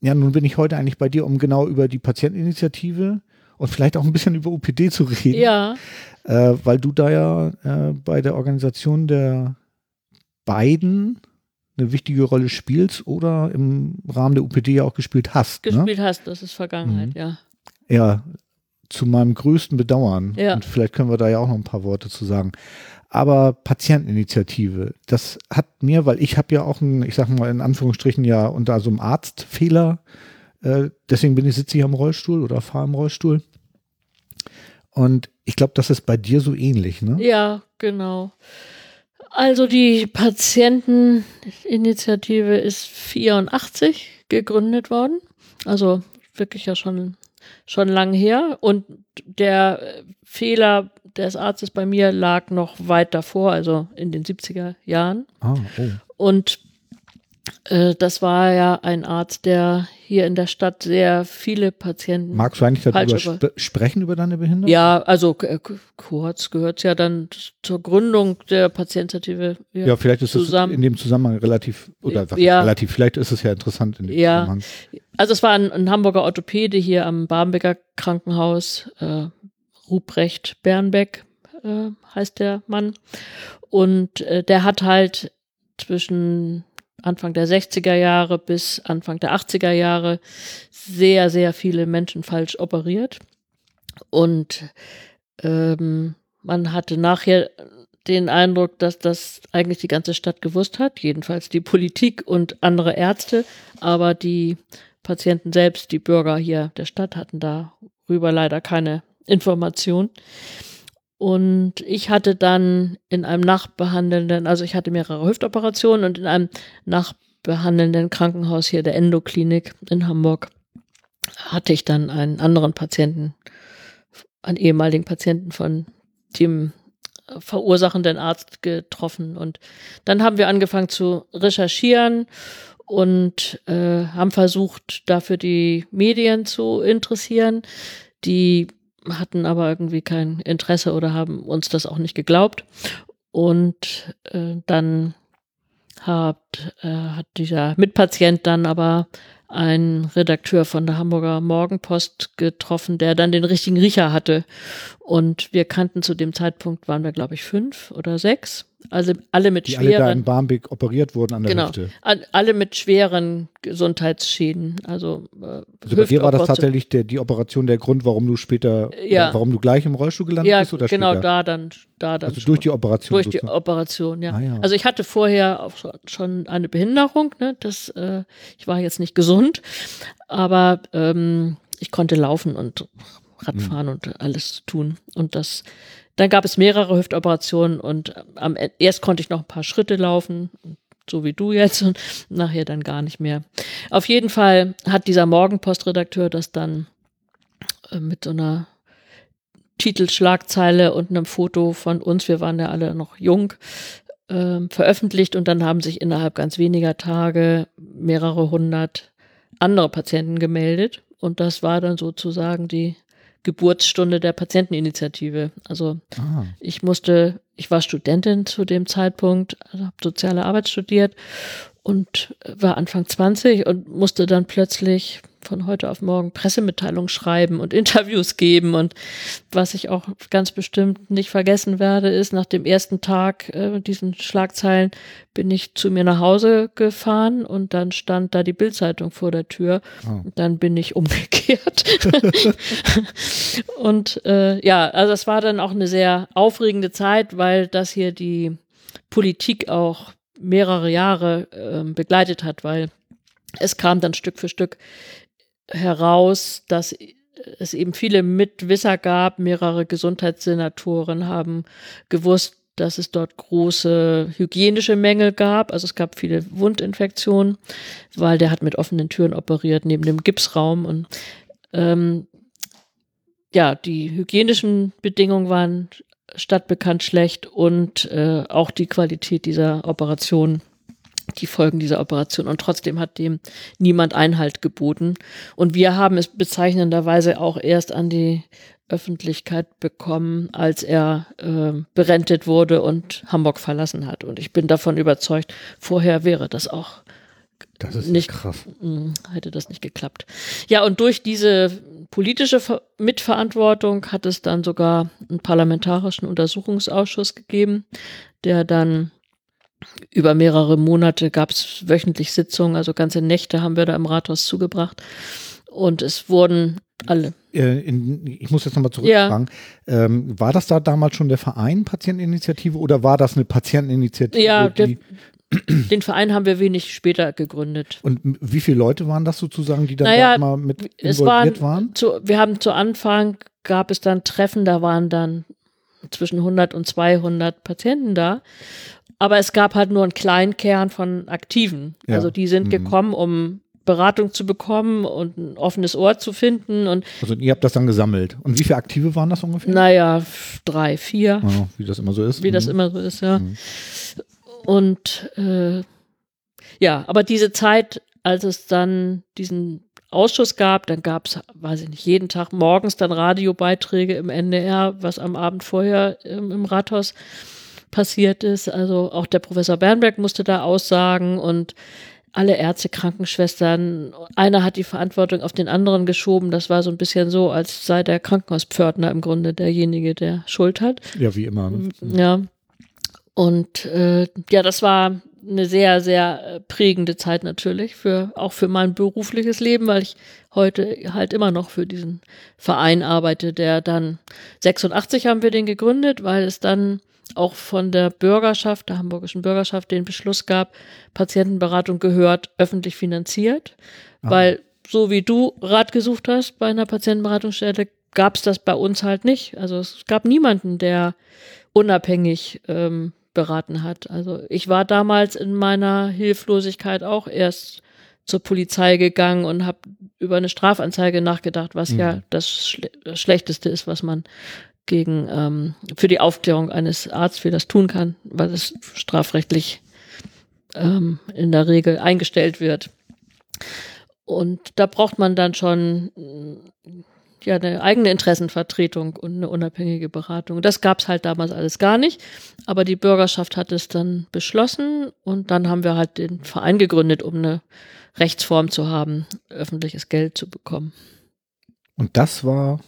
ja, nun bin ich heute eigentlich bei dir, um genau über die Patienteninitiative und vielleicht auch ein bisschen über UPD zu reden Ja, äh, weil du da ja äh, bei der Organisation der beiden eine wichtige Rolle spielst oder im Rahmen der UPD ja auch gespielt hast. Ne? gespielt hast, das ist Vergangenheit, Mhm. ja. Ja, zu meinem größten Bedauern. Ja. Und vielleicht können wir da ja auch noch ein paar Worte zu sagen. Aber Patienteninitiative, das hat mir, weil ich habe ja auch einen, ich sag mal in Anführungsstrichen ja unter so einem Arztfehler, äh, deswegen bin ich sitze ich am Rollstuhl oder fahre im Rollstuhl. Und ich glaube, das ist bei dir so ähnlich, ne? Ja, genau. Also die Patienteninitiative ist 84 gegründet worden. Also wirklich ja schon, schon lang her. Und der Fehler des Arztes bei mir lag noch weit davor, also in den 70er Jahren. Ah, oh. Und das war ja ein Arzt, der hier in der Stadt sehr viele Patienten. Magst du eigentlich darüber sp sprechen über deine Behinderung? ja, also äh, kurz gehört ja dann zur Gründung der Patientinitiative. Ja, vielleicht ist zusammen. es in dem Zusammenhang relativ, oder Ja. relativ, vielleicht ist es ja interessant in dem Ja. Zusammenhang. Also es war ein, ein Hamburger Orthopäde hier am Barmbecker Krankenhaus, äh, Ruprecht Bernbeck äh, heißt der Mann. Und äh, der hat halt zwischen Anfang der 60er Jahre bis Anfang der 80er Jahre sehr, sehr viele Menschen falsch operiert. Und ähm, man hatte nachher den Eindruck, dass das eigentlich die ganze Stadt gewusst hat, jedenfalls die Politik und andere Ärzte, aber die Patienten selbst, die Bürger hier der Stadt hatten darüber leider keine Information. Und ich hatte dann in einem nachbehandelnden, also ich hatte mehrere Hüftoperationen und in einem nachbehandelnden Krankenhaus hier der Endoklinik in Hamburg hatte ich dann einen anderen Patienten einen ehemaligen Patienten von dem verursachenden Arzt getroffen. Und dann haben wir angefangen zu recherchieren und äh, haben versucht, dafür die Medien zu interessieren. Die hatten aber irgendwie kein Interesse oder haben uns das auch nicht geglaubt. Und äh, dann hat, äh, hat dieser Mitpatient dann aber einen Redakteur von der Hamburger Morgenpost getroffen, der dann den richtigen Riecher hatte. Und wir kannten zu dem Zeitpunkt, waren wir, glaube ich, fünf oder sechs. Also alle mit die schweren. alle da in Barmbek operiert wurden an der genau, Hüfte. alle mit schweren Gesundheitsschäden. Also, äh, Also bei dir war das tatsächlich der, die Operation der Grund, warum du später, Ja. oder warum du gleich im Rollstuhl gelandet Ja, bist oder genau, später? da dann, da dann. also durch die Operation. durch die sozusagen. Operation, ja. Ah, ja. Also ich hatte vorher auch schon- schon eine Behinderung, ne? Das, äh, ich war jetzt nicht gesund, aber ähm, ich konnte laufen und Radfahren Mhm. und alles tun. Und das, dann gab es mehrere Hüftoperationen und ähm, am E- erst konnte ich noch ein paar Schritte laufen, so wie du jetzt, und nachher dann gar nicht mehr. Auf jeden Fall hat dieser Morgenpostredakteur das dann äh, mit so einer Titelschlagzeile und einem Foto von uns, wir waren ja alle noch jung, ähm, veröffentlicht und dann haben sich innerhalb ganz weniger Tage mehrere hundert andere Patienten gemeldet und das war dann sozusagen die Geburtsstunde der Patienteninitiative. Also ah, ich musste, ich war Studentin zu dem Zeitpunkt, also habe soziale Arbeit studiert und war Anfang 20 und musste dann plötzlich von heute auf morgen Pressemitteilungen schreiben und Interviews geben. Und was ich auch ganz bestimmt nicht vergessen werde, ist, nach dem ersten Tag äh, diesen Schlagzeilen bin ich zu mir nach Hause gefahren und dann stand da die Bildzeitung vor der Tür. Oh. Und dann bin ich *laughs* umgekehrt. *laughs* und äh, ja, also es war dann auch eine sehr aufregende Zeit, weil das hier die Politik auch mehrere Jahre ähm, begleitet hat, weil es kam dann Stück für Stück heraus, dass es eben viele Mitwisser gab. Mehrere Gesundheitssenatoren haben gewusst, dass es dort große hygienische Mängel gab. Also es gab viele Wundinfektionen, weil der hat mit offenen Türen operiert neben dem Gipsraum und ähm, ja, die hygienischen Bedingungen waren stadtbekannt schlecht und äh, auch die Qualität dieser Operation, die Folgen dieser Operation. Und trotzdem hat dem niemand Einhalt geboten. Und wir haben es bezeichnenderweise auch erst an die Öffentlichkeit bekommen, als er äh, berentet wurde und Hamburg verlassen hat. Und ich bin davon überzeugt, vorher wäre das auch das ist nicht- krass. mh, hätte das nicht geklappt. Ja, und durch diese politische Ver Mitverantwortung hat es dann sogar einen parlamentarischen Untersuchungsausschuss gegeben, der dann über mehrere Monate gab es wöchentlich Sitzungen, also ganze Nächte haben wir da im Rathaus zugebracht. Und es wurden alle. Äh, in, ich muss jetzt nochmal Ja. zurückfragen. Ähm, war das da damals schon der Verein Patienteninitiative oder war das eine Patienteninitiative? Ja, der, den Verein haben wir wenig später gegründet. und wie viele Leute waren das sozusagen, die dann Naja, da mal mit Es waren, involviert waren? Zu, wir haben zu Anfang gab es dann Treffen, da waren dann zwischen 100 und 200 Patienten da. Aber es gab halt nur einen kleinen Kern von Aktiven. Ja. Also die sind Mhm. gekommen, um Beratung zu bekommen und ein offenes Ohr zu finden. Und Also ihr habt das dann gesammelt. Und wie viele Aktive waren das ungefähr? naja, drei, vier, Ja, wie das immer so ist. wie das Mhm. immer so ist, ja. Mhm. Und äh, ja, aber diese Zeit, als es dann diesen Ausschuss gab, dann gab es, weiß ich nicht, jeden Tag morgens dann Radiobeiträge im NDR, was am Abend vorher ähm, im Rathaus passiert ist. Also auch der Professor Bernberg musste da aussagen und alle Ärzte, Krankenschwestern, einer hat die Verantwortung auf den anderen geschoben. Das war so ein bisschen so, als sei der Krankenhauspförtner im Grunde derjenige, der Schuld hat. Ja, wie immer. Ne? Ja. Und äh, ja, das war eine sehr, sehr äh, prägende Zeit natürlich, für, auch für mein berufliches Leben, weil ich heute halt immer noch für diesen Verein arbeite, der dann 86 haben wir den gegründet, weil es dann auch von der Bürgerschaft, der hamburgischen Bürgerschaft, den Beschluss gab, Patientenberatung gehört öffentlich finanziert, Ah. weil so wie du Rat gesucht hast bei einer Patientenberatungsstelle, gab es das bei uns halt nicht. Also es gab niemanden, der unabhängig ähm, beraten hat. Also ich war damals in meiner Hilflosigkeit auch erst zur Polizei gegangen und habe über eine Strafanzeige nachgedacht, was Mhm. ja das, Schle das Schlechteste ist, was man gegen ähm, für die Aufklärung eines Arztfehlers tun kann, weil es strafrechtlich ähm, in der Regel eingestellt wird. Und da braucht man dann schon mm, ja eine eigene Interessenvertretung und eine unabhängige Beratung. Das gab es halt damals alles gar nicht, aber die Bürgerschaft hat es dann beschlossen und dann haben wir halt den Verein gegründet, um eine Rechtsform zu haben, öffentliches Geld zu bekommen. Und das war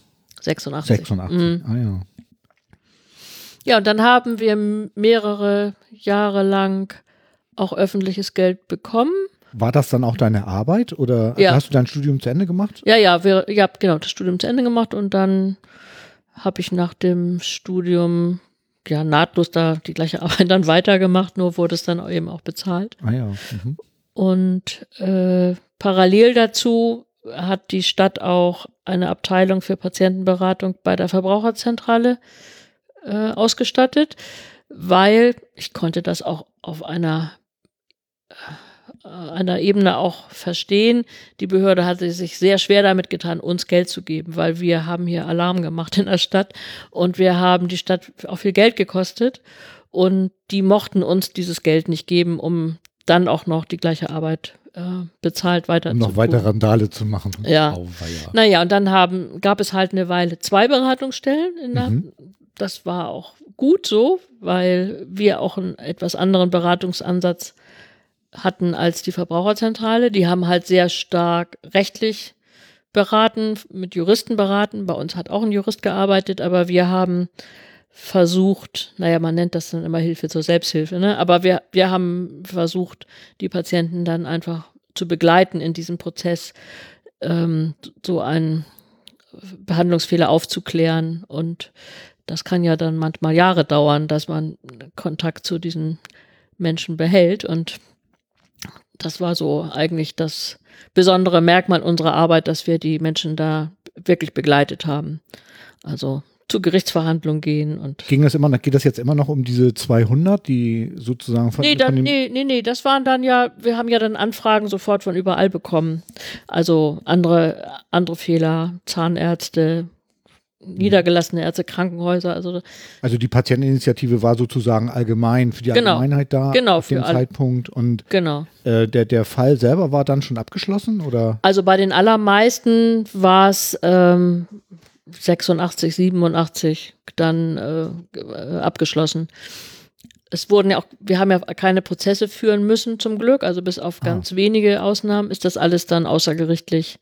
86. 86. Mhm. Ah ja. Ja, und dann haben wir mehrere Jahre lang auch öffentliches Geld bekommen. War das dann auch deine Arbeit oder Ja. hast du dein Studium zu Ende gemacht? Ja, ja, wir, ich habe genau das Studium zu Ende gemacht und dann habe ich nach dem Studium ja nahtlos da die gleiche *laughs* Arbeit dann weitergemacht, nur wurde es dann eben auch bezahlt. Ah ja. Mhm. Und äh, parallel dazu hat die Stadt auch eine Abteilung für Patientenberatung bei der Verbraucherzentrale äh, ausgestattet, weil ich konnte das auch auf einer äh, einer Ebene auch verstehen. Die Behörde hatte sich sehr schwer damit getan, uns Geld zu geben, weil wir haben hier Alarm gemacht in der Stadt und wir haben die Stadt auch viel Geld gekostet und die mochten uns dieses Geld nicht geben, um dann auch noch die gleiche Arbeit äh, bezahlt weiter Um noch weiter. Randale zu machen. Ja. Auweia. Naja, und dann haben, gab es halt eine Weile zwei Beratungsstellen. In der, Mhm. Das war auch gut so, weil wir auch einen etwas anderen Beratungsansatz hatten als die Verbraucherzentrale. Die haben halt sehr stark rechtlich beraten, mit Juristen beraten. Bei uns hat auch ein Jurist gearbeitet, aber wir haben versucht, naja, man nennt das dann immer Hilfe zur Selbsthilfe, ne? aber wir, wir haben versucht, die Patienten dann einfach zu begleiten in diesem Prozess, ähm, so einen Behandlungsfehler aufzuklären. Und das kann ja dann manchmal Jahre dauern, dass man Kontakt zu diesen Menschen behält. Und das war so eigentlich das besondere Merkmal unserer Arbeit, dass wir die Menschen da wirklich begleitet haben. Also zu Gerichtsverhandlungen gehen und Ging das immer, geht das jetzt immer noch um diese 200, die sozusagen von, Nee, dann, von nee, nee, nee, das waren dann ja, wir haben ja dann Anfragen sofort von überall bekommen. Also andere, andere Fehler, Zahnärzte, niedergelassene Ärzte, Krankenhäuser, also also die Patienteninitiative war sozusagen allgemein für die Genau. Allgemeinheit da Genau, auf dem. Zeitpunkt und genau. äh, der, der Fall selber war dann schon abgeschlossen oder? Also bei den allermeisten war es ähm, 86, 87 dann äh, äh, abgeschlossen. Es wurden ja auch, wir haben ja keine Prozesse führen müssen zum Glück, also bis auf Ah. ganz wenige Ausnahmen ist das alles dann außergerichtlich äh,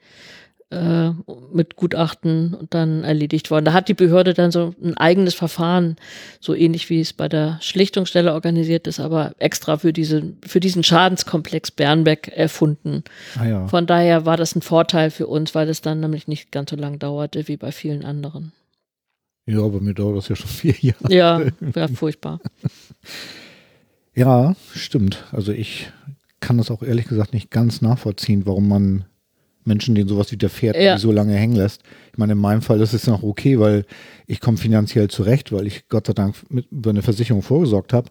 mit Gutachten und dann erledigt worden. Da hat die Behörde dann so ein eigenes Verfahren, so ähnlich wie es bei der Schlichtungsstelle organisiert ist, aber extra für diese, für diesen Schadenskomplex Bernbeck erfunden. Ah ja. Von daher war das ein Vorteil für uns, weil es dann nämlich nicht ganz so lang dauerte wie bei vielen anderen. Ja, bei mir dauert das ja schon *laughs* vier Jahre. Ja, war furchtbar. Ja, stimmt. Also ich kann das auch ehrlich gesagt nicht ganz nachvollziehen, warum man Menschen, denen sowas widerfährt, Ja. die so lange hängen lässt. Ich meine, in meinem Fall ist es noch okay, weil ich komme finanziell zurecht, weil ich Gott sei Dank mit, über eine Versicherung vorgesorgt habe.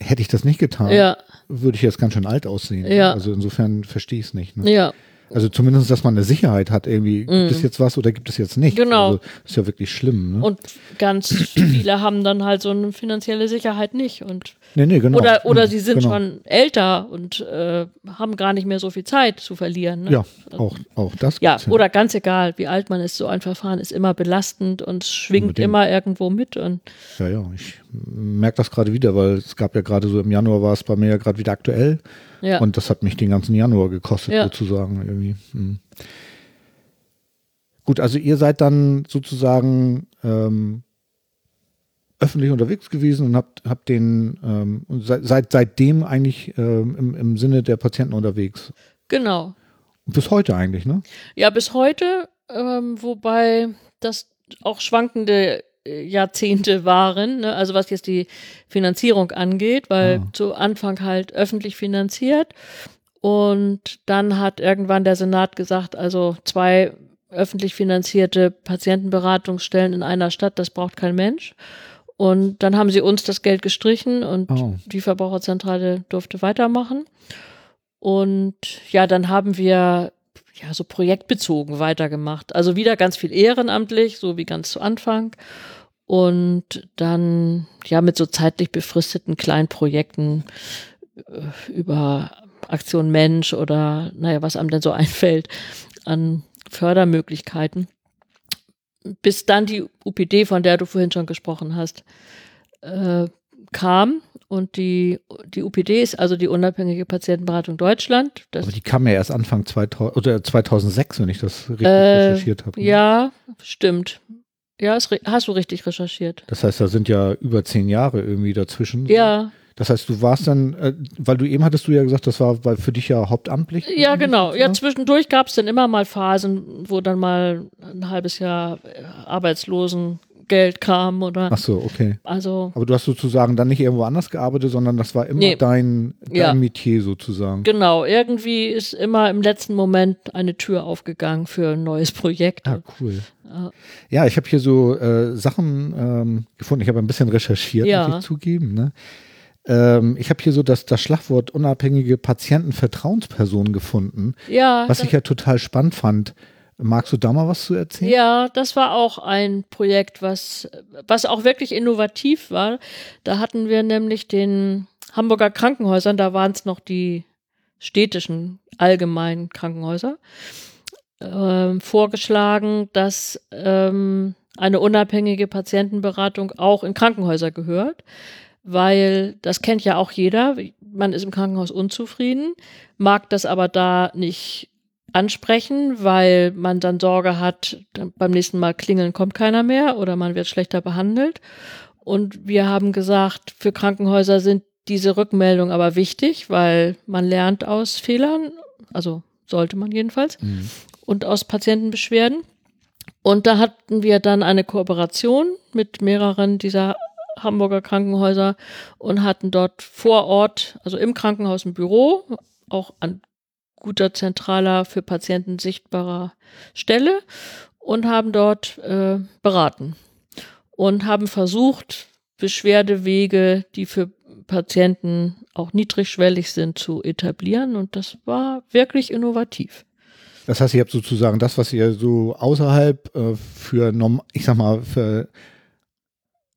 Hätte ich das nicht getan, Ja, würde ich jetzt ganz schön alt aussehen. Ja. Also insofern verstehe ich es nicht. Ne? ja, Also zumindest, dass man eine Sicherheit hat, irgendwie, gibt Mhm. es jetzt was oder gibt es jetzt nicht? Genau. Also, ist ja wirklich schlimm. Ne? und ganz *clears throat* viele haben dann halt so eine finanzielle Sicherheit nicht und nee, nee, genau. oder oder Mhm, sie sind genau. schon älter und äh, haben gar nicht mehr so viel Zeit zu verlieren. Ne? Ja, auch, auch das. Ja, gibt's oder ganz egal, wie alt man ist, so ein Verfahren ist immer belastend und schwingt Unbedingt. immer irgendwo mit und Ja, ja, ich merke das gerade wieder, weil es gab ja gerade so im Januar war es bei mir ja gerade wieder aktuell ja. und das hat mich den ganzen Januar gekostet Ja. sozusagen irgendwie. Hm. Gut, also ihr seid dann sozusagen ähm, öffentlich unterwegs gewesen und habt, habt den ähm, und seid, seitdem eigentlich ähm, im, im Sinne der Patienten unterwegs. genau. Und bis heute eigentlich, ne? Ja, bis heute, ähm, wobei das auch schwankende Jahrzehnte waren, ne? also was jetzt die Finanzierung angeht, weil Ah. zu Anfang halt öffentlich finanziert und dann hat irgendwann der Senat gesagt, also zwei öffentlich finanzierte Patientenberatungsstellen in einer Stadt, das braucht kein Mensch. Und dann haben sie uns das Geld gestrichen und Oh. die Verbraucherzentrale durfte weitermachen. Und ja, dann haben wir ja so projektbezogen weitergemacht. Also wieder ganz viel ehrenamtlich, so wie ganz zu Anfang. Und dann ja mit so zeitlich befristeten kleinen Projekten äh, über Aktion Mensch oder naja, was einem denn so *laughs* einfällt an Fördermöglichkeiten. Bis dann die UPD, von der du vorhin schon gesprochen hast, äh, kam. Und die, die UPD ist also die unabhängige Patientenberatung Deutschland. Das Aber die kam ja erst Anfang 2000, oder 2006, wenn ich das richtig äh, recherchiert habe. Ne? Ja, stimmt. Ja, hast du richtig recherchiert. Das heißt, da sind ja über zehn Jahre irgendwie dazwischen. Ja. Das heißt, du warst dann, äh, weil du eben hattest du ja gesagt, das war für dich ja hauptamtlich. Ja, genau. Ja, zwischendurch gab es dann immer mal Phasen, wo dann mal ein halbes Jahr äh, Kam oder. Ach so, okay. Also. Aber du hast sozusagen dann nicht irgendwo anders gearbeitet, sondern das war immer nee. dein, dein ja. Metier sozusagen. Genau. Irgendwie ist immer im letzten Moment eine Tür aufgegangen für ein neues Projekt. Ah, cool. Ja, ich habe hier so äh, Sachen ähm, gefunden. Ich habe ein bisschen recherchiert, ja. muss ich zugeben. Ne? Ähm, ich habe hier so das, das Schlagwort unabhängige Patientenvertrauensperson gefunden. Ja. Was ich ja total spannend fand. Magst du da mal was zu erzählen? Ja, das war auch ein Projekt, was, was auch wirklich innovativ war. Da hatten wir nämlich den Hamburger Krankenhäusern, da waren es noch die städtischen allgemeinen Krankenhäuser, äh, vorgeschlagen, dass ähm, eine unabhängige Patientenberatung auch in Krankenhäuser gehört weil das kennt ja auch jeder. Man ist im Krankenhaus unzufrieden, mag das aber da nicht ansprechen, weil man dann Sorge hat, beim nächsten Mal klingeln kommt keiner mehr oder man wird schlechter behandelt. Und wir haben gesagt, für Krankenhäuser sind diese Rückmeldungen aber wichtig, weil man lernt aus Fehlern, also sollte man jedenfalls, mhm. und aus Patientenbeschwerden. Und da hatten wir dann eine Kooperation mit mehreren dieser Hamburger Krankenhäuser und hatten dort vor Ort, also im Krankenhaus ein Büro, auch an guter zentraler für Patienten sichtbarer Stelle und haben dort äh, beraten und haben versucht, Beschwerdewege, die für Patienten auch niedrigschwellig sind, zu etablieren. Und das war wirklich innovativ. Das heißt, ihr habt sozusagen das, was ihr so außerhalb äh, für, ich sag mal, für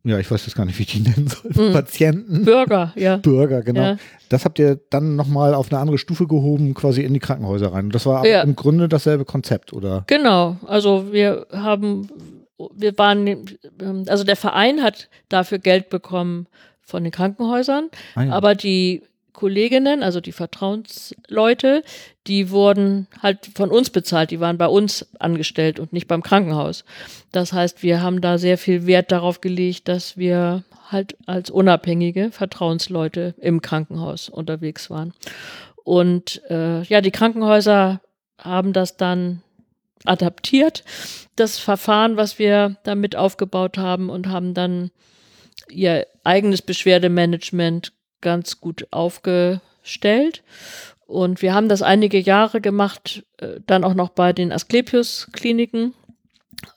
ja, ich weiß jetzt gar nicht, wie ich die nennen soll, mhm. Patienten. Bürger, ja. Bürger, genau. Ja. Das habt ihr dann nochmal auf eine andere Stufe gehoben, quasi in die Krankenhäuser rein. Und das war ja. im Grunde dasselbe Konzept, oder? Genau. Also wir haben, wir waren, also der Verein hat dafür Geld bekommen von den Krankenhäusern, ah, ja. aber die Kolleginnen, also die Vertrauensleute, die wurden halt von uns bezahlt, die waren bei uns angestellt und nicht beim Krankenhaus. Das heißt, wir haben da sehr viel Wert darauf gelegt, dass wir halt als unabhängige Vertrauensleute im Krankenhaus unterwegs waren. Und äh, ja, die Krankenhäuser haben das dann adaptiert, das Verfahren, was wir damit aufgebaut haben und haben dann ihr eigenes Beschwerdemanagement ganz gut aufgestellt. Und wir haben das einige Jahre gemacht, äh, dann auch noch bei den Asklepios-Kliniken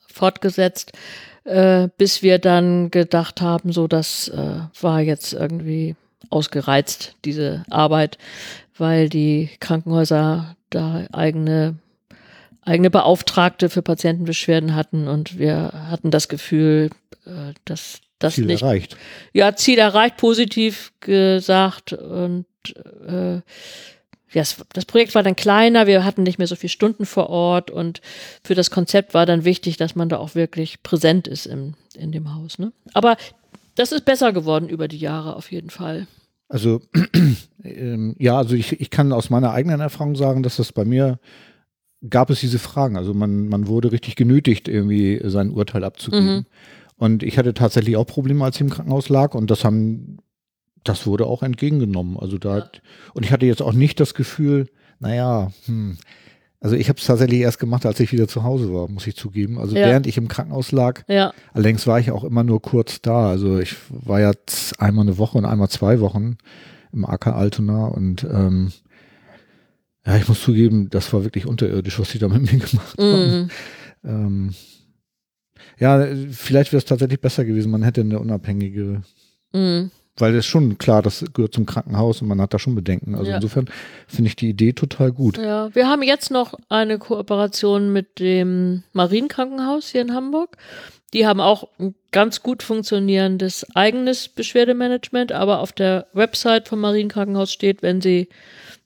fortgesetzt, äh, bis wir dann gedacht haben, so das äh, war jetzt irgendwie ausgereizt, diese Arbeit, weil die Krankenhäuser da eigene eigene Beauftragte für Patientenbeschwerden hatten und wir hatten das Gefühl, dass das Ziel nicht. erreicht. Ja, Ziel erreicht, positiv gesagt. Und äh, ja, das, Projekt war dann kleiner, wir hatten nicht mehr so viele Stunden vor Ort und für das Konzept war dann wichtig, dass man da auch wirklich präsent ist im, in dem Haus. Ne? Aber das ist besser geworden über die Jahre auf jeden Fall. Also *clears throat* ähm, ja, also ich, ich kann aus meiner eigenen Erfahrung sagen, dass das bei mir gab es diese Fragen. Also man, man wurde richtig genötigt, irgendwie sein Urteil abzugeben. Mhm. Und ich hatte tatsächlich auch Probleme, als ich im Krankenhaus lag. Und das haben, das wurde auch entgegengenommen. Also da, ja. und ich hatte jetzt auch nicht das Gefühl, naja, hm, also ich habe es tatsächlich erst gemacht, als ich wieder zu Hause war, muss ich zugeben. Also ja. während ich im Krankenhaus lag, ja. allerdings war ich auch immer nur kurz da. Also ich war jetzt einmal eine Woche und einmal zwei Wochen im AK Altona und ähm, ja, ich muss zugeben, das war wirklich unterirdisch, was sie da mit mir *laughs* gemacht mhm. haben. Ähm, ja, vielleicht wäre es tatsächlich besser gewesen, man hätte eine unabhängige mm, weil es schon klar, das gehört zum Krankenhaus und man hat da schon Bedenken. Also Ja. insofern finde ich die Idee total gut. Ja, wir haben jetzt noch eine Kooperation mit dem Marienkrankenhaus hier in Hamburg. Die haben auch ein ganz gut funktionierendes eigenes Beschwerdemanagement, aber auf der Website vom Marienkrankenhaus steht, wenn sie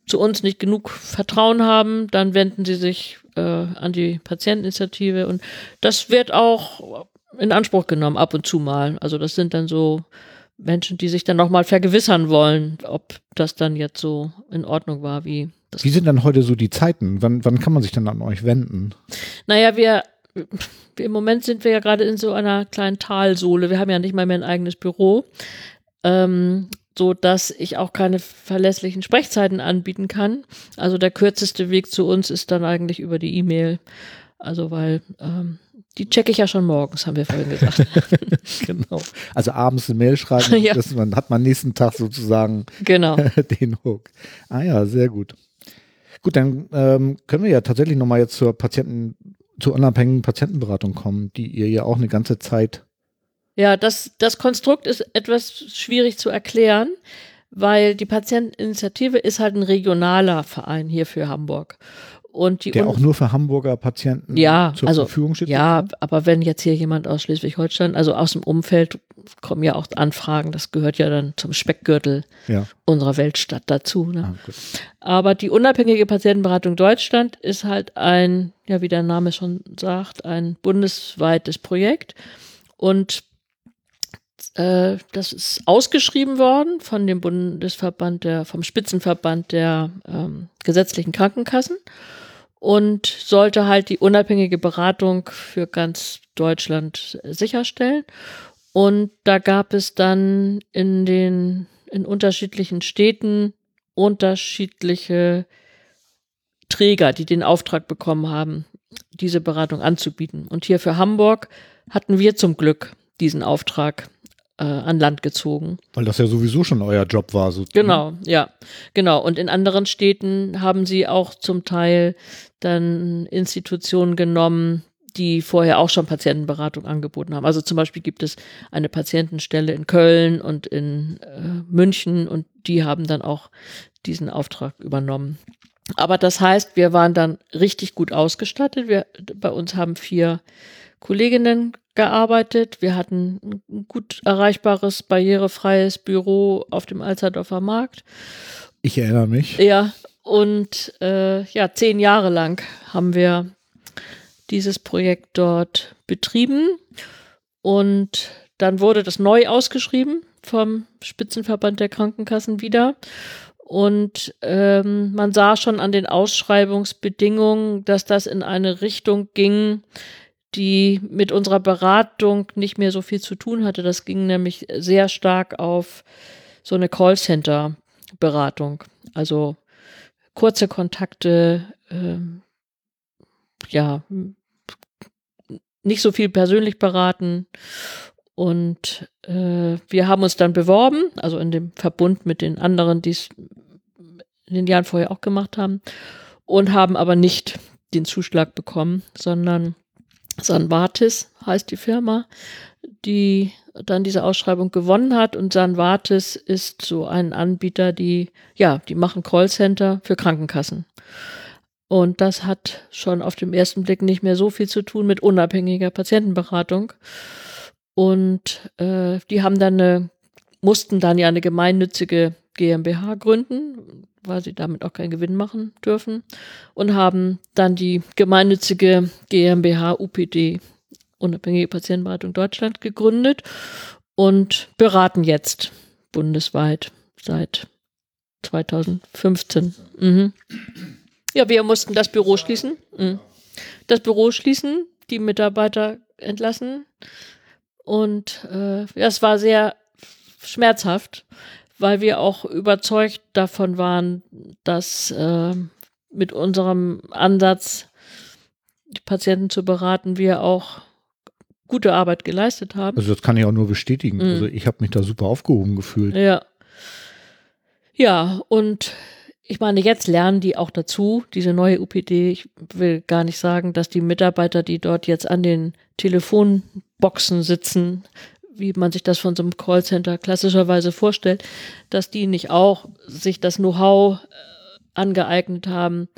zu uns nicht genug Vertrauen haben, dann wenden sie sich äh, an die Patienteninitiative und das wird auch in Anspruch genommen ab und zu mal. Also das sind dann so Menschen, die sich dann nochmal vergewissern wollen, ob das dann jetzt so in Ordnung war, wie das Wie sind dann heute so die Zeiten? Wann, wann kann man sich dann an euch wenden? Naja, wir, wir im Moment sind wir ja gerade in so einer kleinen Talsohle. Wir haben ja nicht mal mehr ein eigenes Büro, ähm, so dass ich auch keine verlässlichen Sprechzeiten anbieten kann. Also der kürzeste Weg zu uns ist dann eigentlich über die E-Mail. Also weil ähm, die checke ich ja schon morgens, haben wir vorhin gesagt. *laughs* genau. Also abends eine Mail schreiben, *laughs* Ja. das man, hat man nächsten Tag sozusagen genau. *laughs* den Hook. Ah ja, sehr gut. Gut, dann ähm, können wir ja tatsächlich nochmal jetzt zur Patienten, zur unabhängigen Patientenberatung kommen, die ihr ja auch eine ganze Zeit Ja, das, das Konstrukt ist etwas schwierig zu erklären, weil die Patienteninitiative ist halt ein regionaler Verein hier für Hamburg. Und die der auch nur für Hamburger Patienten Ja, zur also, Verfügung steht? Ja, aber wenn jetzt hier jemand aus Schleswig-Holstein, also aus dem Umfeld, kommen ja auch Anfragen, das gehört ja dann zum Speckgürtel Ja. unserer Weltstadt dazu. Ne? Ah. Aber die unabhängige Patientenberatung Deutschland ist halt ein, ja, wie der Name schon sagt, ein bundesweites Projekt. Und äh, das ist ausgeschrieben worden von dem Bundesverband der, vom Spitzenverband der ähm, gesetzlichen Krankenkassen und sollte halt die unabhängige Beratung für ganz Deutschland sicherstellen. Und da gab es dann in den in unterschiedlichen Städten unterschiedliche Träger, die den Auftrag bekommen haben, diese Beratung anzubieten. Und hier für Hamburg hatten wir zum Glück diesen Auftrag äh, an Land gezogen. Weil das ja sowieso schon euer Job war. So Genau, ja, genau. Und in anderen Städten haben sie auch zum Teil dann Institutionen genommen, die vorher auch schon Patientenberatung angeboten haben. Also zum Beispiel gibt es eine Patientenstelle in Köln und in äh, München und die haben dann auch diesen Auftrag übernommen. Aber das heißt, wir waren dann richtig gut ausgestattet. Wir, bei uns haben vier Kolleginnen gearbeitet. Wir hatten ein gut erreichbares, barrierefreies Büro auf dem Alsterdorfer Markt. Ich erinnere mich. Ja, und äh, ja, zehn Jahre lang haben wir dieses Projekt dort betrieben. Und dann wurde das neu ausgeschrieben vom Spitzenverband der Krankenkassen wieder. Und ähm, man sah schon an den Ausschreibungsbedingungen, dass das in eine Richtung ging, die mit unserer Beratung nicht mehr so viel zu tun hatte. Das ging nämlich sehr stark auf so eine Callcenter-Beratung. Also kurze Kontakte, ähm, ja, nicht so viel persönlich beraten. Und äh, wir haben uns dann beworben, also in dem Verbund mit den anderen, die es in den Jahren vorher auch gemacht haben, und haben aber nicht den Zuschlag bekommen, sondern Sanvatis heißt die Firma, die dann diese Ausschreibung gewonnen hat. Und Sanvatis ist so ein Anbieter, die, ja, die machen Callcenter für Krankenkassen. Und das hat schon auf den ersten Blick nicht mehr so viel zu tun mit unabhängiger Patientenberatung. Und äh, die haben dann eine, mussten dann ja eine gemeinnützige GmbH gründen, weil sie damit auch keinen Gewinn machen dürfen. Und haben dann die gemeinnützige GmbH UPD, Unabhängige Patientenberatung Deutschland, gegründet und beraten jetzt bundesweit seit 2015. Mhm. Ja, wir mussten das Büro schließen. Mhm. Das Büro schließen, die Mitarbeiter entlassen. Und äh, ja, es war sehr schmerzhaft, weil wir auch überzeugt davon waren, dass äh, mit unserem Ansatz, die Patienten zu beraten, wir auch gute Arbeit geleistet haben. Also das kann ich auch nur bestätigen. Mhm. Also ich habe mich da super aufgehoben gefühlt. Ja. Ja, und ich meine, jetzt lernen die auch dazu, diese neue UPD. Ich will gar nicht sagen, dass die Mitarbeiter, die dort jetzt an den Telefonboxen sitzen, wie man sich das von so einem Callcenter klassischerweise vorstellt, dass die nicht auch sich das Know-how äh, angeeignet haben,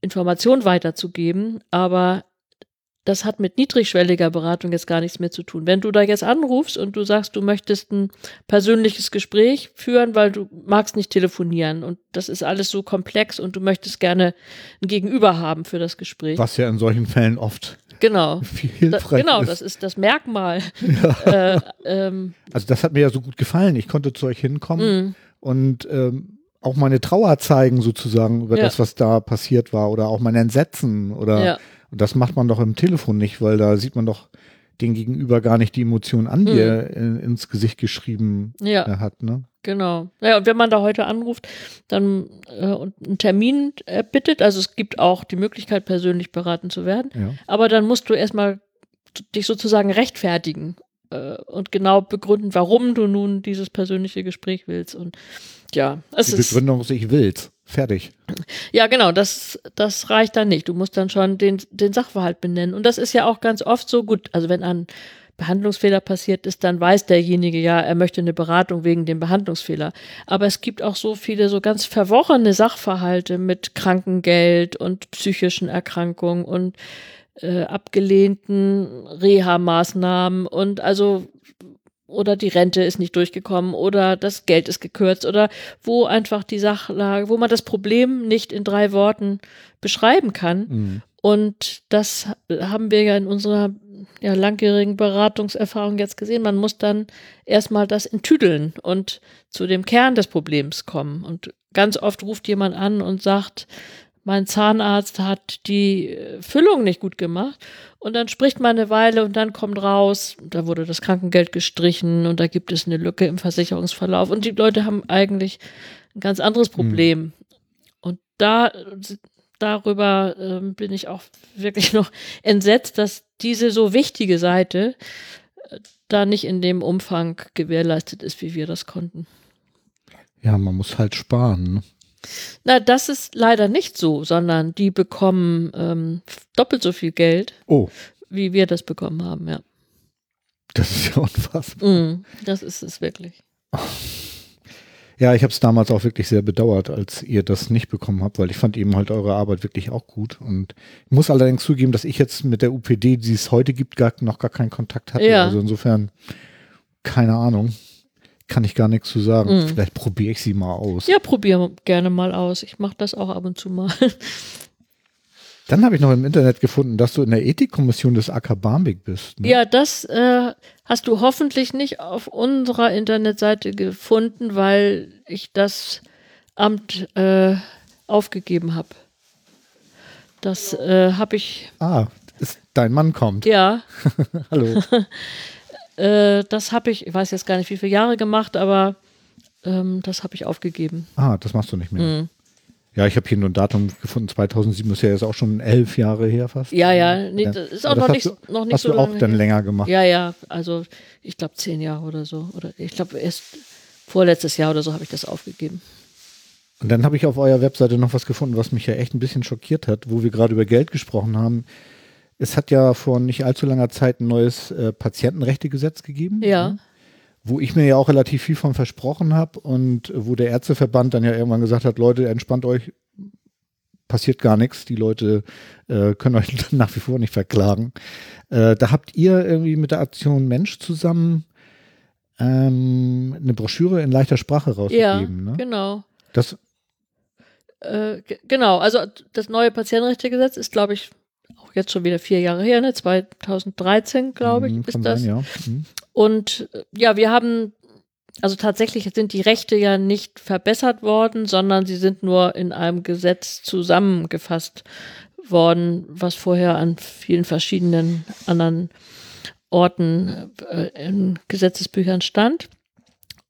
Informationen weiterzugeben, aber das hat mit niedrigschwelliger Beratung jetzt gar nichts mehr zu tun. Wenn du da jetzt anrufst und du sagst, du möchtest ein persönliches Gespräch führen, weil du magst nicht telefonieren und das ist alles so komplex und du möchtest gerne ein Gegenüber haben für das Gespräch. Was ja in solchen Fällen oft genau. *laughs* viel hilfreich da, genau, ist. das ist das Merkmal. *laughs* Ja. *laughs* äh, ähm, Also das hat mir ja so gut gefallen. Ich konnte zu euch hinkommen mh, und ähm, auch meine Trauer zeigen sozusagen über Ja. das, was da passiert war oder auch mein Entsetzen oder ja, und das macht man doch im Telefon nicht, weil da sieht man doch den Gegenüber gar nicht die Emotionen an, die Mhm. er in, ins Gesicht geschrieben äh, hat. Ne? Genau. Ja, und wenn man da heute anruft, dann äh, und einen Termin bittet, also es gibt auch die Möglichkeit, persönlich beraten zu werden, Ja. aber dann musst du erstmal dich sozusagen rechtfertigen äh, und genau begründen, warum du nun dieses persönliche Gespräch willst. Und ja, es Die ist. Begründung ist, ich will's. Fertig. Ja, genau, das, das reicht dann nicht. Du musst dann schon den, den Sachverhalt benennen. Und das ist ja auch ganz oft so gut. Also wenn ein Behandlungsfehler passiert ist, dann weiß derjenige ja, er möchte eine Beratung wegen dem Behandlungsfehler. Aber es gibt auch so viele so ganz verworrene Sachverhalte mit Krankengeld und psychischen Erkrankungen und äh, abgelehnten Reha-Maßnahmen und also oder die Rente ist nicht durchgekommen oder das Geld ist gekürzt oder wo einfach die Sachlage, wo man das Problem nicht in drei Worten beschreiben kann. Mhm. Und das haben wir ja in unserer ja, langjährigen Beratungserfahrung jetzt gesehen. Man muss dann erstmal das enttüdeln und zu dem Kern des Problems kommen. Und ganz oft ruft jemand an und sagt, mein Zahnarzt hat die äh, Füllung nicht gut gemacht. Und dann spricht man eine Weile und dann kommt raus, da wurde das Krankengeld gestrichen und da gibt es eine Lücke im Versicherungsverlauf. Und die Leute haben eigentlich ein ganz anderes Problem. Und da darüber ähm, bin ich auch wirklich *laughs* noch entsetzt, dass diese so wichtige Seite äh, da nicht in dem Umfang gewährleistet ist, wie wir das konnten. Ja, man muss halt sparen. Ne? Na, das ist leider nicht so, sondern die bekommen ähm, doppelt so viel Geld, Oh, wie wir das bekommen haben, ja. das ist ja *laughs* unfassbar. Mm, das ist es wirklich. *laughs* Ja, ich habe es damals auch wirklich sehr bedauert, als ihr das nicht bekommen habt, weil ich fand eben halt eure Arbeit wirklich auch gut. Und ich muss allerdings zugeben, dass ich jetzt mit der UPD, die es heute gibt, gar, noch gar keinen Kontakt hatte. Ja. Also insofern, keine Ahnung, kann ich gar nichts zu sagen. Mhm. Vielleicht probiere ich sie mal aus. Ja, probier gerne mal aus. Ich mache das auch ab und zu mal. *laughs* Dann habe ich noch im Internet gefunden, dass du in der Ethikkommission des AK Barmbek bist. Ne? Ja, das äh, hast du hoffentlich nicht auf unserer Internetseite gefunden, weil ich das Amt äh, aufgegeben habe. Das äh, habe ich, Ah, ist, dein Mann kommt. ja, *laughs* Hallo. *laughs* äh, das habe ich, ich weiß jetzt gar nicht, wie viele Jahre gemacht, aber ähm, das habe ich aufgegeben. Ah, das machst du nicht mehr. Mhm. Ja, ich habe hier nur ein Datum gefunden, 2007 ist ja jetzt auch schon elf Jahre her fast. Ja, ja, nee, das ist auch Aber noch das nicht, du, noch nicht hast so du auch dann länger gemacht. Ja, ja, also ich glaube zehn Jahre oder so. Oder ich glaube erst vorletztes Jahr oder so habe ich das aufgegeben. Und dann habe ich auf eurer Webseite noch was gefunden, was mich ja echt ein bisschen schockiert hat, wo wir gerade über Geld gesprochen haben. Es hat ja vor nicht allzu langer Zeit ein neues äh, Patientenrechtegesetz gegeben, Ja. ne? Wo ich mir ja auch relativ viel von versprochen habe und wo der Ärzteverband dann ja irgendwann gesagt hat, Leute, entspannt euch, passiert gar nichts, die Leute äh, können euch *laughs* nach wie vor nicht verklagen. Äh, da habt ihr irgendwie mit der Aktion Mensch zusammen ähm, eine Broschüre in leichter Sprache Ja, rausgegeben. ne? genau. Das, Äh, ge- genau, also das neue Patientenrechtegesetz ist, glaube ich, jetzt schon wieder vier Jahre her, ne? 2013, glaube ich, Mhm, ist das. Sein, ja. Mhm. Und äh, ja, wir haben, also tatsächlich sind die Rechte ja nicht verbessert worden, sondern sie sind nur in einem Gesetz zusammengefasst worden, was vorher an vielen verschiedenen anderen Orten äh, in Gesetzesbüchern stand.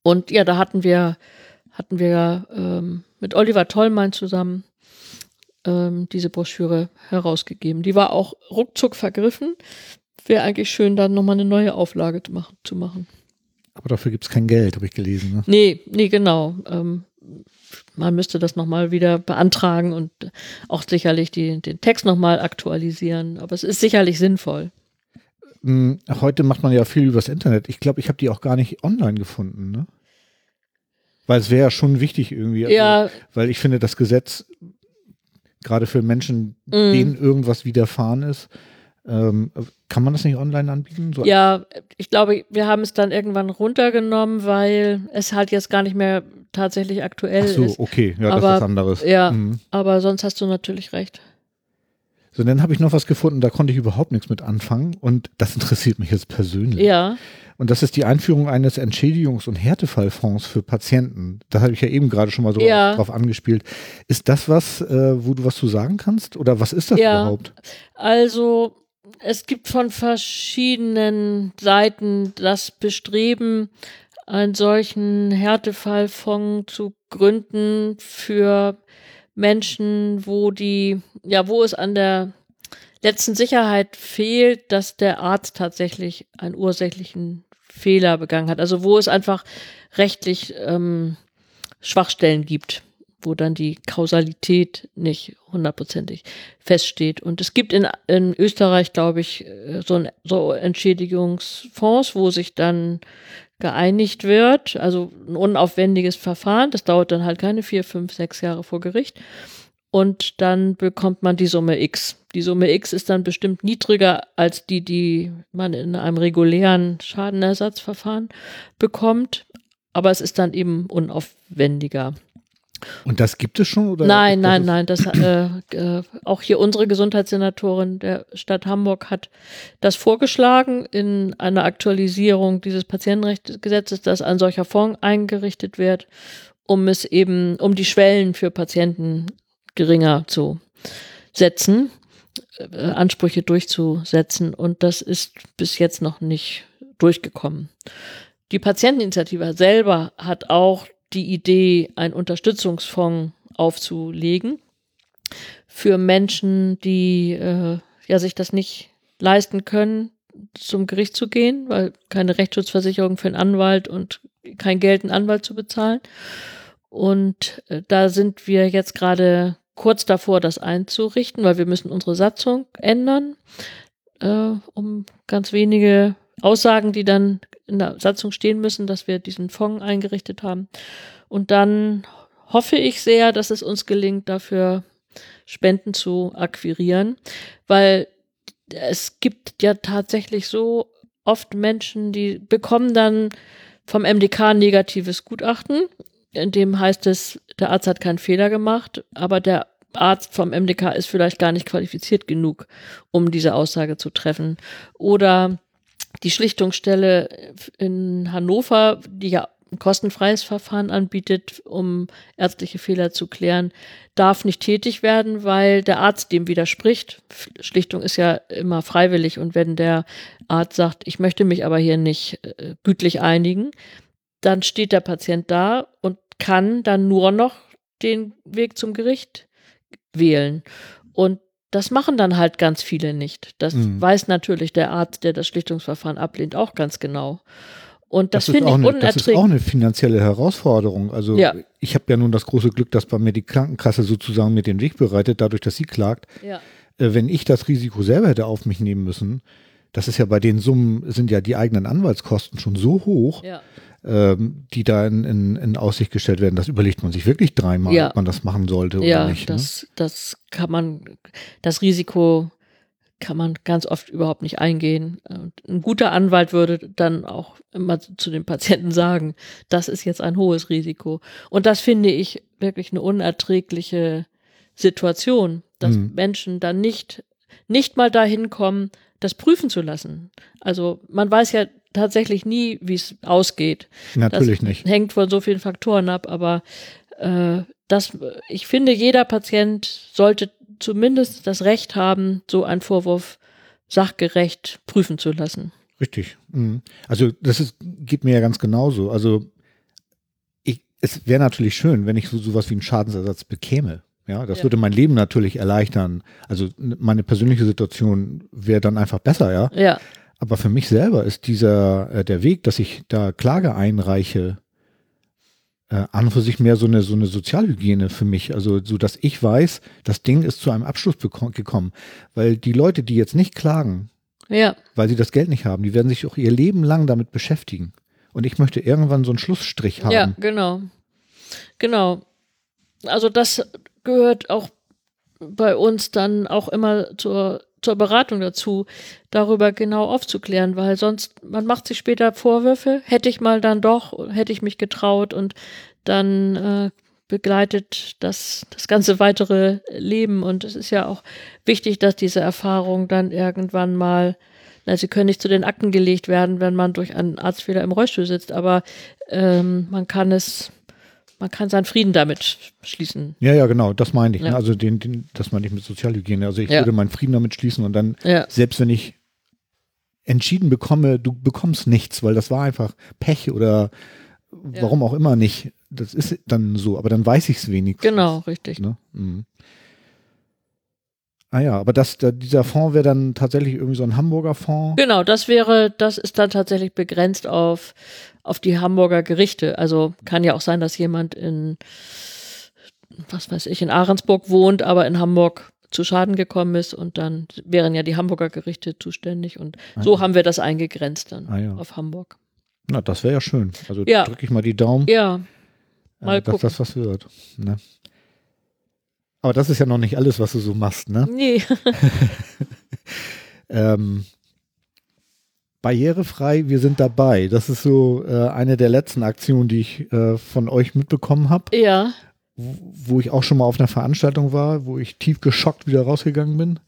Und ja, da hatten wir, hatten wir ähm, mit Oliver Tollmein zusammen ähm, diese Broschüre herausgegeben. Die war auch ruckzuck vergriffen. Wäre eigentlich schön, dann nochmal eine neue Auflage zu machen. Zu machen. Aber dafür gibt es kein Geld, habe ich gelesen. Ne? Nee, nee, genau. Ähm, man müsste das nochmal wieder beantragen und auch sicherlich die, den Text nochmal aktualisieren. Aber es ist sicherlich sinnvoll. mh, heute macht man ja viel übers Internet. Ich glaube, ich habe die auch gar nicht online gefunden, ne? Weil es wäre ja schon wichtig irgendwie. Also, Ja. Weil ich finde, das Gesetz, gerade für Menschen, Mm. denen irgendwas widerfahren ist, ähm, kann man das nicht online anbieten? So Ja, ich glaube, wir haben es dann irgendwann runtergenommen, weil es halt jetzt gar nicht mehr tatsächlich aktuell Ach so, ist. okay, ja, das Aber- ist was anderes. Ja, Mhm. aber sonst hast du natürlich recht. So, dann habe ich noch was gefunden, da konnte ich überhaupt nichts mit anfangen und das interessiert mich jetzt persönlich. Ja, Und das ist die Einführung eines Entschädigungs- und Härtefallfonds für Patienten. Da habe ich ja eben gerade schon mal so Ja. drauf angespielt. Ist das was, äh, wo du was zu sagen kannst? Oder was ist das Ja. überhaupt? also es gibt von verschiedenen Seiten das Bestreben, einen solchen Härtefallfonds zu gründen für Menschen, wo die, ja, wo es an der letzten Sicherheit fehlt, dass der Arzt tatsächlich einen ursächlichen Fehler begangen hat. Also wo es einfach rechtlich ähm, Schwachstellen gibt, wo dann die Kausalität nicht hundertprozentig feststeht. Und es gibt in, in Österreich, glaube ich, äh, so, ein, so Entschädigungsfonds, wo sich dann geeinigt wird, also ein unaufwendiges Verfahren. Das dauert dann halt keine vier, fünf, sechs Jahre vor Gericht. Und dann bekommt man die Summe X. Die Summe X ist dann bestimmt niedriger als die, die man in einem regulären Schadenersatzverfahren bekommt. Aber es ist dann eben unaufwendiger. Und das gibt es schon? Oder Nein, nein, nein. Das, äh, äh, auch hier unsere Gesundheitssenatorin der Stadt Hamburg hat das vorgeschlagen in einer Aktualisierung dieses Patientenrechtsgesetzes, dass ein solcher Fonds eingerichtet wird, um es eben, um die Schwellen für Patienten geringer zu setzen, äh, Ansprüche durchzusetzen. Und das ist bis jetzt noch nicht durchgekommen. Die Patienteninitiative selber hat auch die Idee, einen Unterstützungsfonds aufzulegen für Menschen, die äh, ja sich das nicht leisten können, zum Gericht zu gehen, weil keine Rechtsschutzversicherung für einen Anwalt und kein Geld, einen Anwalt zu bezahlen. Und äh, da sind wir jetzt gerade kurz davor, das einzurichten, weil wir müssen unsere Satzung ändern, äh, um ganz wenige Aussagen, die dann in der Satzung stehen müssen, dass wir diesen Fonds eingerichtet haben. Und dann hoffe ich sehr, dass es uns gelingt, dafür Spenden zu akquirieren, weil es gibt ja tatsächlich so oft Menschen, die bekommen dann vom MDK ein negatives Gutachten, in dem heißt es, der Arzt hat keinen Fehler gemacht, aber der Arzt vom MDK ist vielleicht gar nicht qualifiziert genug, um diese Aussage zu treffen. Oder die Schlichtungsstelle in Hannover, die ja ein kostenfreies Verfahren anbietet, um ärztliche Fehler zu klären, darf nicht tätig werden, weil der Arzt dem widerspricht. Schlichtung ist ja immer freiwillig und wenn der Arzt sagt, ich möchte mich aber hier nicht äh, gütlich einigen, dann steht der Patient da und kann dann nur noch den Weg zum Gericht wählen. Und das machen dann halt ganz viele nicht. Das Mhm. weiß natürlich der Arzt, der das Schlichtungsverfahren ablehnt, auch ganz genau. Und das, ist finde ich eine, Das ist unerträglich. auch eine finanzielle Herausforderung. Also Ja. ich habe ja nun das große Glück, dass bei mir die Krankenkasse sozusagen mir den Weg bereitet, dadurch, dass sie klagt. Ja. Äh, wenn ich das Risiko selber hätte auf mich nehmen müssen, das ist ja bei den Summen, sind ja die eigenen Anwaltskosten schon so hoch, Ja. ähm, die da in, in, in Aussicht gestellt werden. Das überlegt man sich wirklich dreimal, Ja. ob man das machen sollte ja, oder nicht. ne? das, das kann man, das Risiko kann man ganz oft überhaupt nicht eingehen. Ein guter Anwalt würde dann auch immer zu den Patienten sagen, das ist jetzt ein hohes Risiko. Und das finde ich wirklich eine unerträgliche Situation, dass Mhm. Menschen dann nicht, nicht mal dahin kommen, das prüfen zu lassen. Also man weiß ja tatsächlich nie, wie es ausgeht. Natürlich das nicht. Hängt von so vielen Faktoren ab, aber äh, das, ich finde, jeder Patient sollte zumindest das Recht haben, so einen Vorwurf sachgerecht prüfen zu lassen. Richtig. Mhm. Also das ist, geht mir ja ganz genauso. Also ich, es wäre natürlich schön, wenn ich so sowas wie einen Schadensersatz bekäme. Ja, das Ja. würde mein Leben natürlich erleichtern. Also meine persönliche Situation wäre dann einfach besser, ja. Ja, Aber für mich selber ist dieser äh, der Weg, dass ich da Klage einreiche, äh, an und für sich mehr so eine so eine Sozialhygiene für mich. Also so, dass ich weiß, das Ding ist zu einem Abschluss gekommen, weil die Leute, die jetzt nicht klagen, Ja. weil sie das Geld nicht haben. Die werden sich auch ihr Leben lang damit beschäftigen. Und ich möchte irgendwann so einen Schlussstrich haben. Ja, genau. Genau. Also das gehört auch bei uns dann auch immer zur, zur Beratung dazu, darüber genau aufzuklären, weil sonst, man macht sich später Vorwürfe, hätte ich mal dann doch, hätte ich mich getraut und dann äh, begleitet das, das ganze weitere Leben. Und es ist ja auch wichtig, dass diese Erfahrung dann irgendwann mal, na, sie können nicht zu den Akten gelegt werden, wenn man durch einen Arztfehler im Rollstuhl sitzt, aber ähm, man kann es, man kann seinen Frieden damit schließen. Ja, ja, genau, das meine ich. Ja. Ne? Also den, den, das meine ich mit Sozialhygiene. Also ich Ja. würde meinen Frieden damit schließen und dann, Ja. selbst wenn ich entschieden bekomme, du bekommst nichts, weil das war einfach Pech oder warum auch immer nicht. Das ist dann so, aber dann weiß ich es wenigstens. Genau, richtig. Ne? Mhm. Ah ja, aber das, da, dieser Fonds wäre dann tatsächlich irgendwie so ein Hamburger Fonds. Genau, das wäre, das ist dann tatsächlich begrenzt auf, auf die Hamburger Gerichte. Also kann ja auch sein, dass jemand in, was weiß ich, in Ahrensburg wohnt, aber in Hamburg zu Schaden gekommen ist und dann wären ja die Hamburger Gerichte zuständig und so haben wir das eingegrenzt dann Ah ja. auf Hamburg. Na, das wäre ja schön. Also Ja. drücke ich mal die Daumen, Ja, mal äh, dass gucken. das was wird. Ne? Aber das ist ja noch nicht alles, was du so machst, ne? Nee, *laughs* Ähm, barrierefrei, wir sind dabei. Das ist so äh, eine der letzten Aktionen, die ich äh, von euch mitbekommen habe, ja, wo ich auch schon mal auf einer Veranstaltung war, wo ich tief geschockt wieder rausgegangen bin.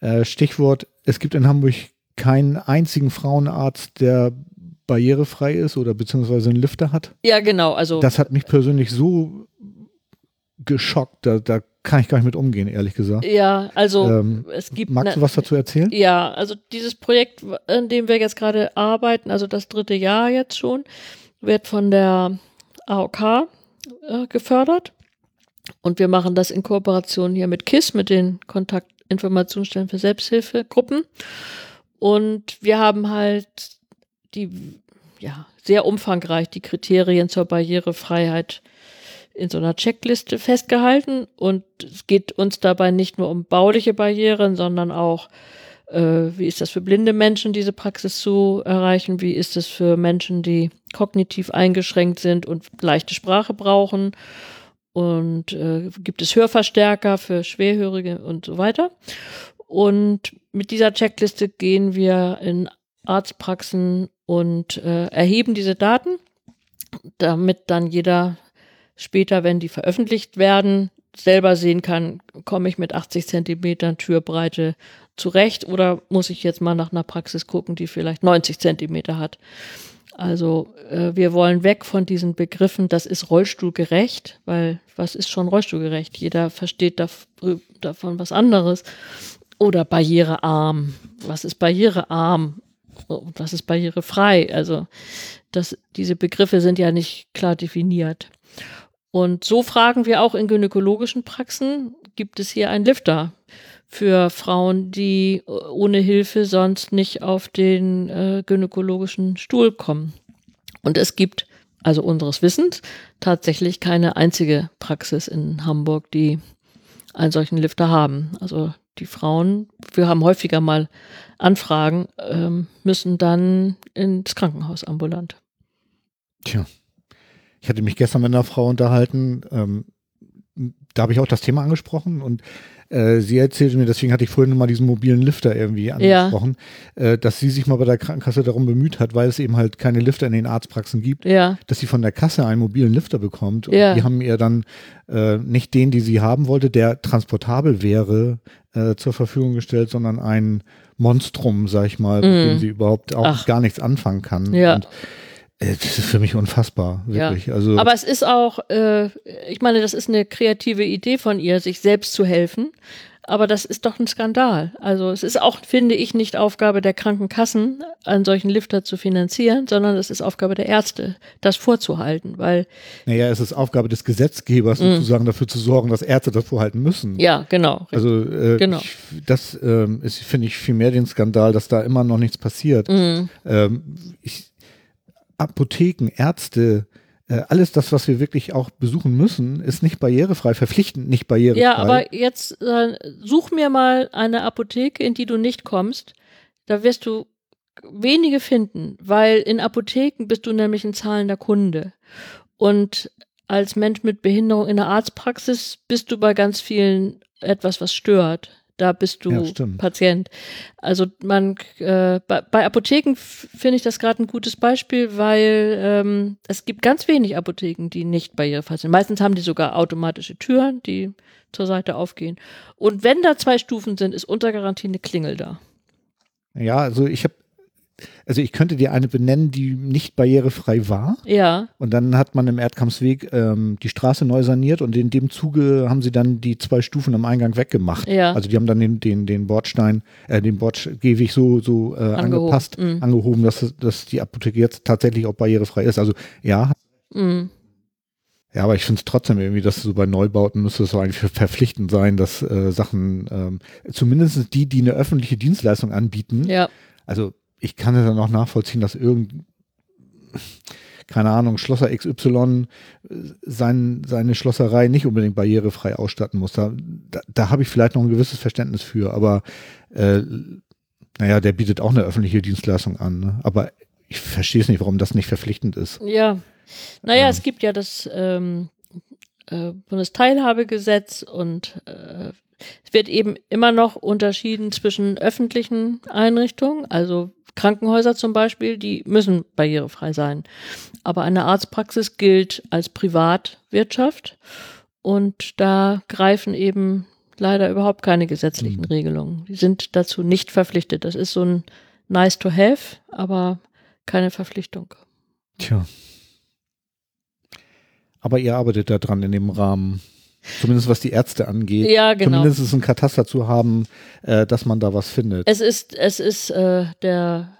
Äh, Stichwort, es gibt in Hamburg keinen einzigen Frauenarzt, der barrierefrei ist oder beziehungsweise einen Lifter hat. ja, genau. Also Das hat mich persönlich so geschockt, da, da kann ich gar nicht mit umgehen, ehrlich gesagt. ja, also Ähm, es gibt Magst du ne- was dazu erzählen? Ja, also dieses Projekt, an dem wir jetzt gerade arbeiten, also das dritte Jahr jetzt schon, wird von der AOK äh, gefördert. Und wir machen das in Kooperation hier mit KISS, mit den Kontaktinformationsstellen für Selbsthilfegruppen. Und wir haben halt die, ja, sehr umfangreich die Kriterien zur Barrierefreiheit in so einer Checkliste festgehalten. Und es geht uns dabei nicht nur um bauliche Barrieren, sondern auch, äh, wie ist das für blinde Menschen, diese Praxis zu erreichen? Wie ist es für Menschen, die kognitiv eingeschränkt sind und leichte Sprache brauchen? Und äh, gibt es Hörverstärker für Schwerhörige und so weiter? Und mit dieser Checkliste gehen wir in Arztpraxen und äh, erheben diese Daten, damit dann jeder später, wenn die veröffentlicht werden, selber sehen kann, komme ich mit 80 Zentimetern Türbreite zurecht oder muss ich jetzt mal nach einer Praxis gucken, die vielleicht 90 Zentimeter hat. Also äh, wir wollen weg von diesen Begriffen, das ist rollstuhlgerecht, weil was ist schon rollstuhlgerecht? Jeder versteht daf davon was anderes. Oder barrierearm. Was ist barrierearm? Was ist barrierefrei? Also das, diese Begriffe sind ja nicht klar definiert. Und so fragen wir auch in gynäkologischen Praxen, gibt es hier einen Lifter für Frauen, die ohne Hilfe sonst nicht auf den äh, gynäkologischen Stuhl kommen. Und es gibt, also unseres Wissens, tatsächlich keine einzige Praxis in Hamburg, die einen solchen Lifter haben. Also die Frauen, wir haben häufiger mal Anfragen, ähm, müssen dann ins Krankenhaus ambulant. Tja. Ich hatte mich gestern mit einer Frau unterhalten, ähm, da habe ich auch das Thema angesprochen und äh, sie erzählte mir, deswegen hatte ich vorhin mal diesen mobilen Lifter irgendwie angesprochen, äh, dass sie sich mal bei der Krankenkasse darum bemüht hat, weil es eben halt keine Lifter in den Arztpraxen gibt, Ja, dass sie von der Kasse einen mobilen Lifter bekommt. Und Ja. die haben ihr dann äh, nicht den, die sie haben wollte, der transportabel wäre, äh, zur Verfügung gestellt, sondern ein Monstrum, sag ich mal, mit Mhm. dem sie überhaupt auch Ach. gar nichts anfangen kann. Ja. Und, das ist für mich unfassbar, Ja. wirklich. Also, aber es ist auch, äh, ich meine, das ist eine kreative Idee von ihr, sich selbst zu helfen. Aber das ist doch ein Skandal. Also es ist auch, finde ich, nicht Aufgabe der Krankenkassen, einen solchen Lifter zu finanzieren, sondern es ist Aufgabe der Ärzte, das vorzuhalten, weil, naja, es ist Aufgabe des Gesetzgebers, sozusagen dafür zu sorgen, dass Ärzte das vorhalten müssen. Mhm. ja, genau. Also äh, Genau. ich, das ähm, ist, finde ich, viel mehr den Skandal, dass da immer noch nichts passiert. Mhm. Ähm, ich, Apotheken, Ärzte, äh, alles das, was wir wirklich auch besuchen müssen, ist nicht barrierefrei, verpflichtend nicht barrierefrei. Ja, aber jetzt äh, such mir mal eine Apotheke, in die du nicht kommst. Da wirst du wenige finden, weil in Apotheken bist du nämlich ein zahlender Kunde. Und als Mensch mit Behinderung in der Arztpraxis bist du bei ganz vielen etwas, was stört. Da bist du Ja. Patient. Also man äh, bei, bei Apotheken finde ich das gerade ein gutes Beispiel, weil ähm, es gibt ganz wenig Apotheken, die nicht barrierefrei sind. Meistens haben die sogar automatische Türen, die zur Seite aufgehen. Und wenn da zwei Stufen sind, ist unter Garantie eine Klingel da. Ja, also ich habe, also ich könnte dir eine benennen, die nicht barrierefrei war. Ja, Und dann hat man im Erdkampfsweg ähm, die Straße neu saniert und in dem Zuge haben sie dann die zwei Stufen am Eingang weggemacht. Ja. Also die haben dann den, den, den Bordstein, äh, den Bordgehweg so, so äh, angepasst, mhm. angehoben, dass, dass die Apotheke jetzt tatsächlich auch barrierefrei ist. Also ja, mm, ja, aber ich finde es trotzdem irgendwie, dass so bei Neubauten müsste es so eigentlich verpflichtend sein, dass äh, Sachen, ähm, zumindest die, die eine öffentliche Dienstleistung anbieten, ja, also ich kann es dann auch nachvollziehen, dass irgend, keine Ahnung, Schlosser XY äh, sein, seine Schlosserei nicht unbedingt barrierefrei ausstatten muss. Da, da, da habe ich vielleicht noch ein gewisses Verständnis für, aber äh, naja, der bietet auch eine öffentliche Dienstleistung an. Ne? Aber ich verstehe es nicht, warum das nicht verpflichtend ist. ja. Naja, Ja. es gibt ja das ähm, äh, Bundesteilhabegesetz und äh, es wird eben immer noch unterschieden zwischen öffentlichen Einrichtungen, also Krankenhäuser zum Beispiel, die müssen barrierefrei sein. Aber eine Arztpraxis gilt als Privatwirtschaft und da greifen eben leider überhaupt keine gesetzlichen Mhm. Regelungen. Die sind dazu nicht verpflichtet. Das ist so ein nice to have, aber keine Verpflichtung. Tja. Aber ihr arbeitet da dran in dem Rahmen. Zumindest was die Ärzte angeht. Ja, genau. Zumindest ein Kataster zu haben, äh, dass man da was findet. Es ist, es ist äh, der,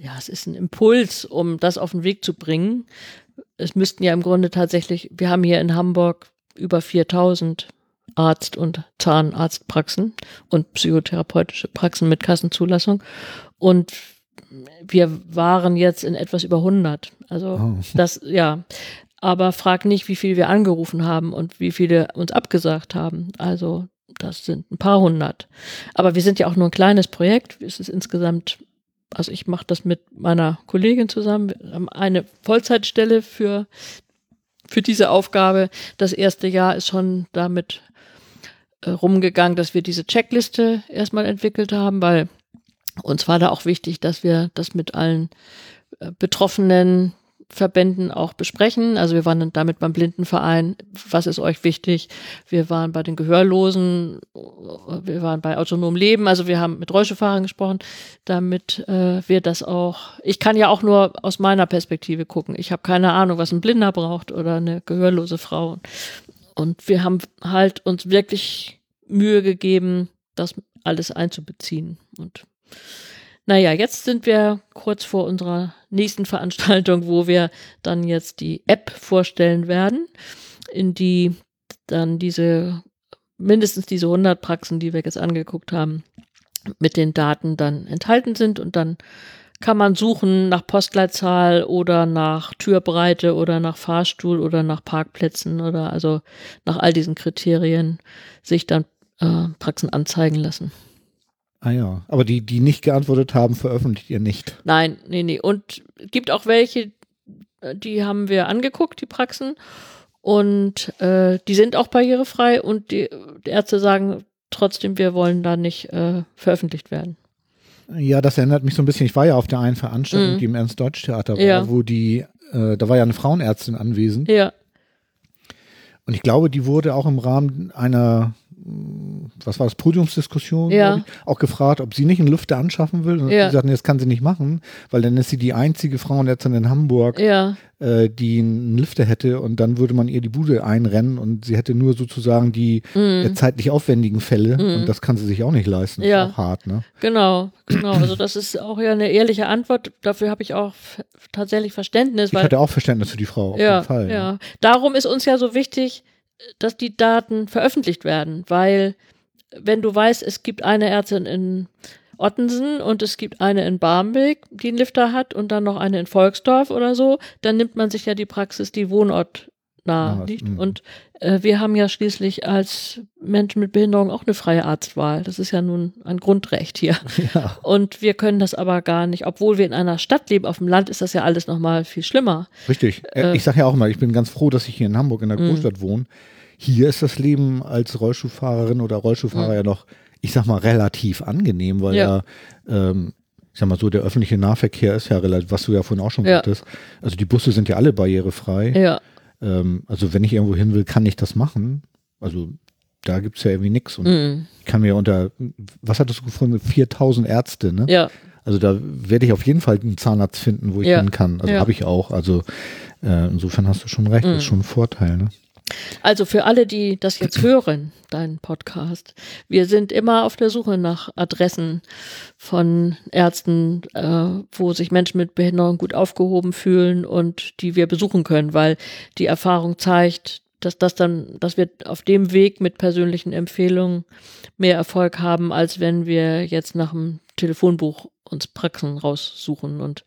ja, es ist ein Impuls, um das auf den Weg zu bringen. Es müssten ja im Grunde tatsächlich, wir haben hier in Hamburg über 4000 Arzt- und Zahnarztpraxen und psychotherapeutische Praxen mit Kassenzulassung. Und wir waren jetzt in etwas über 100. Also Oh. das, ja. Aber frag nicht, wie viel wir angerufen haben und wie viele uns abgesagt haben. Also das sind ein paar hundert. Aber wir sind ja auch nur ein kleines Projekt. Es ist insgesamt, also ich mache das mit meiner Kollegin zusammen. Wir haben eine Vollzeitstelle für, für diese Aufgabe. Das erste Jahr ist schon damit äh, rumgegangen, dass wir diese Checkliste erstmal entwickelt haben, weil uns war da auch wichtig, dass wir das mit allen äh, Betroffenen Verbänden auch besprechen. Also wir waren damit beim Blindenverein. Was ist euch wichtig? Wir waren bei den Gehörlosen. Wir waren bei Autonom Leben. Also wir haben mit Rollstuhlfahrern gesprochen, damit äh, wir das auch. Ich kann ja auch nur aus meiner Perspektive gucken. Ich habe keine Ahnung, was ein Blinder braucht oder eine gehörlose Frau. Und wir haben halt uns wirklich Mühe gegeben, das alles einzubeziehen. Und naja, jetzt sind wir kurz vor unserer nächsten Veranstaltung, wo wir dann jetzt die App vorstellen werden, in die dann diese, mindestens diese 100 Praxen, die wir jetzt angeguckt haben, mit den Daten dann enthalten sind und dann kann man suchen nach Postleitzahl oder nach Türbreite oder nach Fahrstuhl oder nach Parkplätzen oder also nach all diesen Kriterien sich dann äh, Praxen anzeigen lassen. Ah ja, aber die, die nicht geantwortet haben, veröffentlicht ihr nicht. Nein, nee, nee. Und gibt auch welche, die haben wir angeguckt, die Praxen. Und äh, die sind auch barrierefrei und die, die Ärzte sagen trotzdem, wir wollen da nicht äh, veröffentlicht werden. Ja, das erinnert mich so ein bisschen. Ich war ja auf der einen Veranstaltung, Mhm. die im Ernst-Deutsch-Theater war, Ja. wo die, äh, da war ja eine Frauenärztin anwesend. Ja, Und ich glaube, die wurde auch im Rahmen einer, was war das, Podiumsdiskussion, Ja. auch gefragt, ob sie nicht einen Lüfter anschaffen will. Und Ja. sie sagten, nee, das kann sie nicht machen, weil dann ist sie die einzige Frauenärztin in Hamburg, ja, äh, die einen Lüfter hätte und dann würde man ihr die Bude einrennen und sie hätte nur sozusagen die äh, zeitlich aufwendigen Fälle Mhm. und das kann sie sich auch nicht leisten. Ja. Ist auch hart, ne? genau, genau. Also das ist auch ja eine ehrliche Antwort. Dafür habe ich auch tatsächlich Verständnis, Ich hatte auch Verständnis für die Frau, auf jeden Fall. Ja, darum ist uns ja so wichtig, dass die Daten veröffentlicht werden, weil wenn du weißt, es gibt eine Ärztin in Ottensen und es gibt eine in Barmbek, die einen Lifter hat und dann noch eine in Volksdorf oder so, dann nimmt man sich ja die Praxis, die Wohnort nah Ah, liegt. mm. Und äh, wir haben ja schließlich als Menschen mit Behinderung auch eine freie Arztwahl. Das ist ja nun ein Grundrecht hier. *laughs* Ja. Und wir können das aber gar nicht, obwohl wir in einer Stadt leben. Auf dem Land ist das ja alles nochmal viel schlimmer. Richtig. Äh, ich sage ja auch mal, ich bin ganz froh, dass ich hier in Hamburg in der Mhm. Großstadt wohne. Hier ist das Leben als Rollstuhlfahrerin oder Rollstuhlfahrer ja noch, ich sag mal, relativ angenehm, weil ja, Mhm. Ja. ähm, ich sag mal so, der öffentliche Nahverkehr ist ja relativ, was du ja vorhin auch schon Ja. sagtest. Also die Busse sind ja alle barrierefrei. Ja, Ähm, also wenn ich irgendwo hin will, kann ich das machen. Also da gibt's ja irgendwie nichts. Und mm, ich kann mir unter, was hattest du gefunden? 4000 Ärzte, ne? ja, Also da werde ich auf jeden Fall einen Zahnarzt finden, wo ich Ja. hin kann. Also Ja. habe ich auch. Also äh, insofern hast du schon recht, Mhm. das ist schon ein Vorteil. Ne? Also für alle, die das jetzt hören, deinen Podcast, wir sind immer auf der Suche nach Adressen von Ärzten, äh, wo sich Menschen mit Behinderung gut aufgehoben fühlen und die wir besuchen können, weil die Erfahrung zeigt, dass das dann, dass wir auf dem Weg mit persönlichen Empfehlungen mehr Erfolg haben, als wenn wir jetzt nach dem Telefonbuch uns Praxen raussuchen und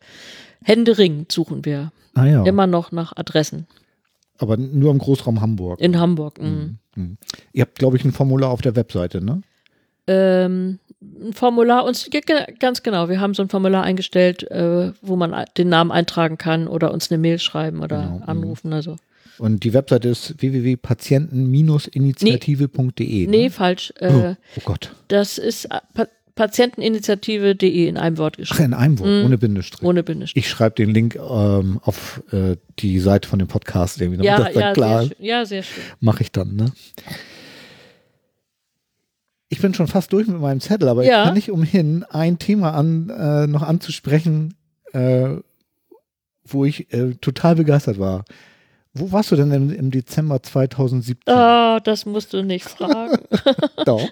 händeringend suchen wir. Ah ja, immer noch nach Adressen aber nur im Großraum Hamburg. in Hamburg. mhm. Mhm. Mhm. Ihr habt, glaube ich, ein Formular auf der Webseite, ne? ähm, ein Formular, uns ganz genau, wir haben so ein Formular eingestellt, äh, wo man den Namen eintragen kann oder uns eine Mail schreiben oder Genau, mhm. anrufen. Also. Und die Webseite ist www.patienten-initiative.de. Nee, Ne? falsch. Oh, Äh, oh Gott. Das ist äh, Patienteninitiative.de in einem Wort Ach, geschrieben. in einem Wort, Mhm. ohne Bindestrich. Ohne Bindestrich. Ich schreibe den Link ähm, auf äh, die Seite von dem Podcast irgendwie, damit Ja, das dann ja, klar sehr schön. ja, sehr schön. mache ich dann, ne? Ich bin schon fast durch mit meinem Zettel, aber Ja. ich kann nicht umhin, ein Thema an, äh, noch anzusprechen, äh, wo ich äh, total begeistert war. Wo warst du denn im, im Dezember 2017? Oh, das musst du nicht fragen. *laughs* Doch. *laughs*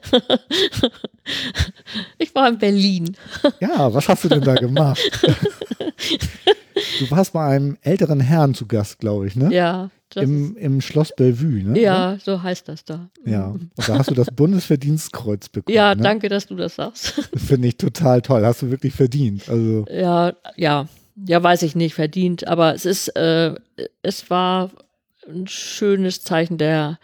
ich war in Berlin. Ja, was hast du denn da gemacht? *laughs* du warst bei einem älteren Herrn zu Gast, glaube ich, ne? Ja, das Im, Im Schloss Bellevue, ne? ja, so heißt das da. Ja. Und da hast du das Bundesverdienstkreuz bekommen. Ja, ne? danke, dass du das sagst. Finde ich total toll. Hast du wirklich verdient. Also, Ja, ja, ja, weiß ich nicht, verdient, aber es ist, äh, es war ein schönes Zeichen der,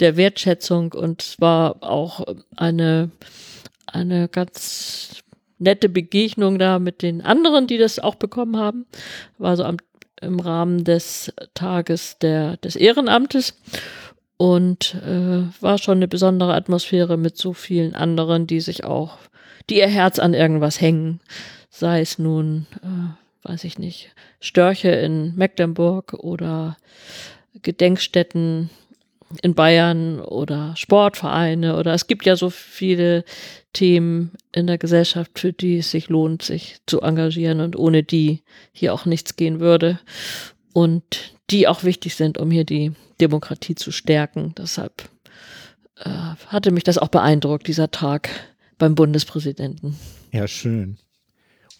der Wertschätzung und es war auch eine, eine ganz nette Begegnung da mit den anderen, die das auch bekommen haben. War so am, im Rahmen des Tages der, des Ehrenamtes und äh, war schon eine besondere Atmosphäre mit so vielen anderen, die sich auch, die ihr Herz an irgendwas hängen, sei es nun, äh, weiß ich nicht, Störche in Mecklenburg oder Gedenkstätten in Bayern oder Sportvereine oder es gibt ja so viele Themen in der Gesellschaft, für die es sich lohnt, sich zu engagieren und ohne die hier auch nichts gehen würde und die auch wichtig sind, um hier die Demokratie zu stärken. Deshalb äh, hatte mich das auch beeindruckt, dieser Tag beim Bundespräsidenten. ja, schön.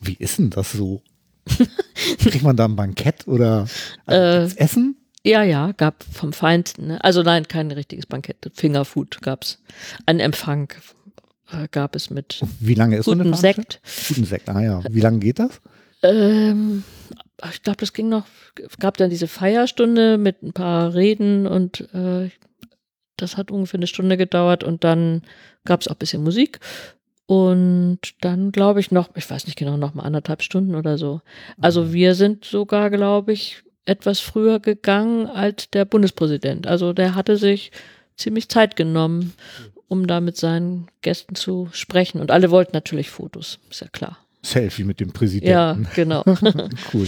Wie ist denn das so? *laughs* Kriegt man da ein Bankett oder also Äh, Essen? Ja, ja, gab vom Feinsten. Ne? Also nein, kein richtiges Bankett. Fingerfood gab's. Ein Empfang äh, gab es mit Wie lange ist so eine? Sekt. Guten Sekt, ah ja. Wie lange geht das? Ähm, ich glaube, das ging noch, gab dann diese Feierstunde mit ein paar Reden und äh, das hat ungefähr eine Stunde gedauert und dann gab es auch ein bisschen Musik. Und dann glaube ich noch, ich weiß nicht genau, noch mal anderthalb Stunden oder so. Also wir sind sogar, glaube ich, etwas früher gegangen als der Bundespräsident. Also der hatte sich ziemlich Zeit genommen, um da mit seinen Gästen zu sprechen. Und alle wollten natürlich Fotos, ist ja klar. Selfie mit dem Ja, Präsidenten. genau. *laughs* cool.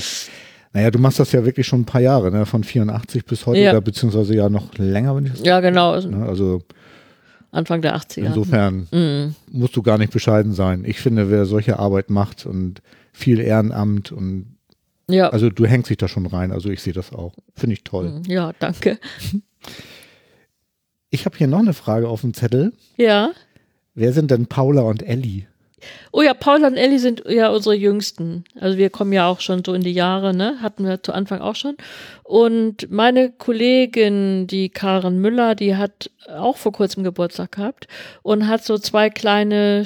Naja, du machst das ja wirklich schon ein paar Jahre, ne? Von 84 bis heute Ja. oder beziehungsweise ja noch länger, wenn ich das. Ja, genau. Ne? Also Anfang der 80er. insofern Mhm. musst du gar nicht bescheiden sein. Ich finde, wer solche Arbeit macht und viel Ehrenamt und Ja. also du hängst dich da schon rein. Also ich sehe das auch. Finde ich toll. Mhm. ja, danke. Ich habe hier noch eine Frage auf dem Zettel. Ja. Wer sind denn Paula und Ellie? Oh ja, Paula und Ellie sind ja unsere Jüngsten. Also wir kommen ja auch schon so in die Jahre, ne? Hatten wir zu Anfang auch schon. Und meine Kollegin, die Karen Müller, die hat auch vor kurzem Geburtstag gehabt und hat so zwei kleine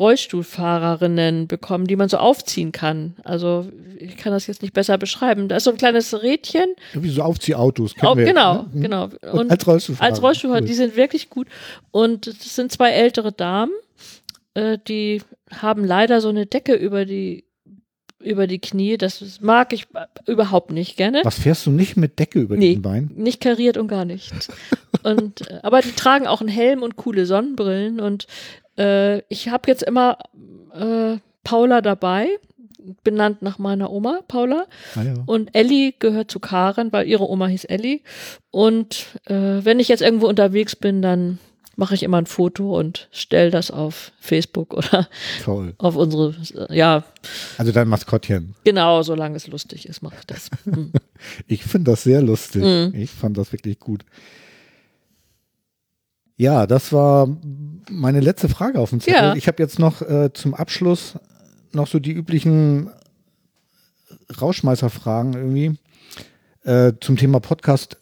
Rollstuhlfahrerinnen bekommen, die man so aufziehen kann. Also ich kann das jetzt nicht besser beschreiben. Da ist so ein kleines Rädchen. Wie so Aufziehautos. Oh, wir, genau, ne? genau. Und als Rollstuhlfahrer. Als Rollstuhlfahrer, die sind wirklich gut. Und das sind zwei ältere Damen, äh, die haben leider so eine Decke über die über die Knie. Das mag ich überhaupt nicht gerne. Was fährst du nicht mit Decke über Nee. den Beinen? Nicht kariert und gar nicht. *laughs* und, äh, aber die tragen auch einen Helm und coole Sonnenbrillen. Und äh, ich habe jetzt immer äh, Paula dabei, benannt nach meiner Oma, Paula. Ah, ja. Und Ellie gehört zu Karen, weil ihre Oma hieß Ellie. Und äh, wenn ich jetzt irgendwo unterwegs bin, dann mache ich immer ein Foto und stelle das auf Facebook oder Toll. auf unsere, ja, Also dein Maskottchen. genau, solange es lustig ist, mache ich das. Hm. *laughs* Ich finde das sehr lustig. Mhm. Ich fand das wirklich gut. Ja, das war meine letzte Frage auf dem Zettel. Ja. Ich habe jetzt noch äh, zum Abschluss noch so die üblichen Rauschmeißerfragen irgendwie äh, zum Thema Podcast.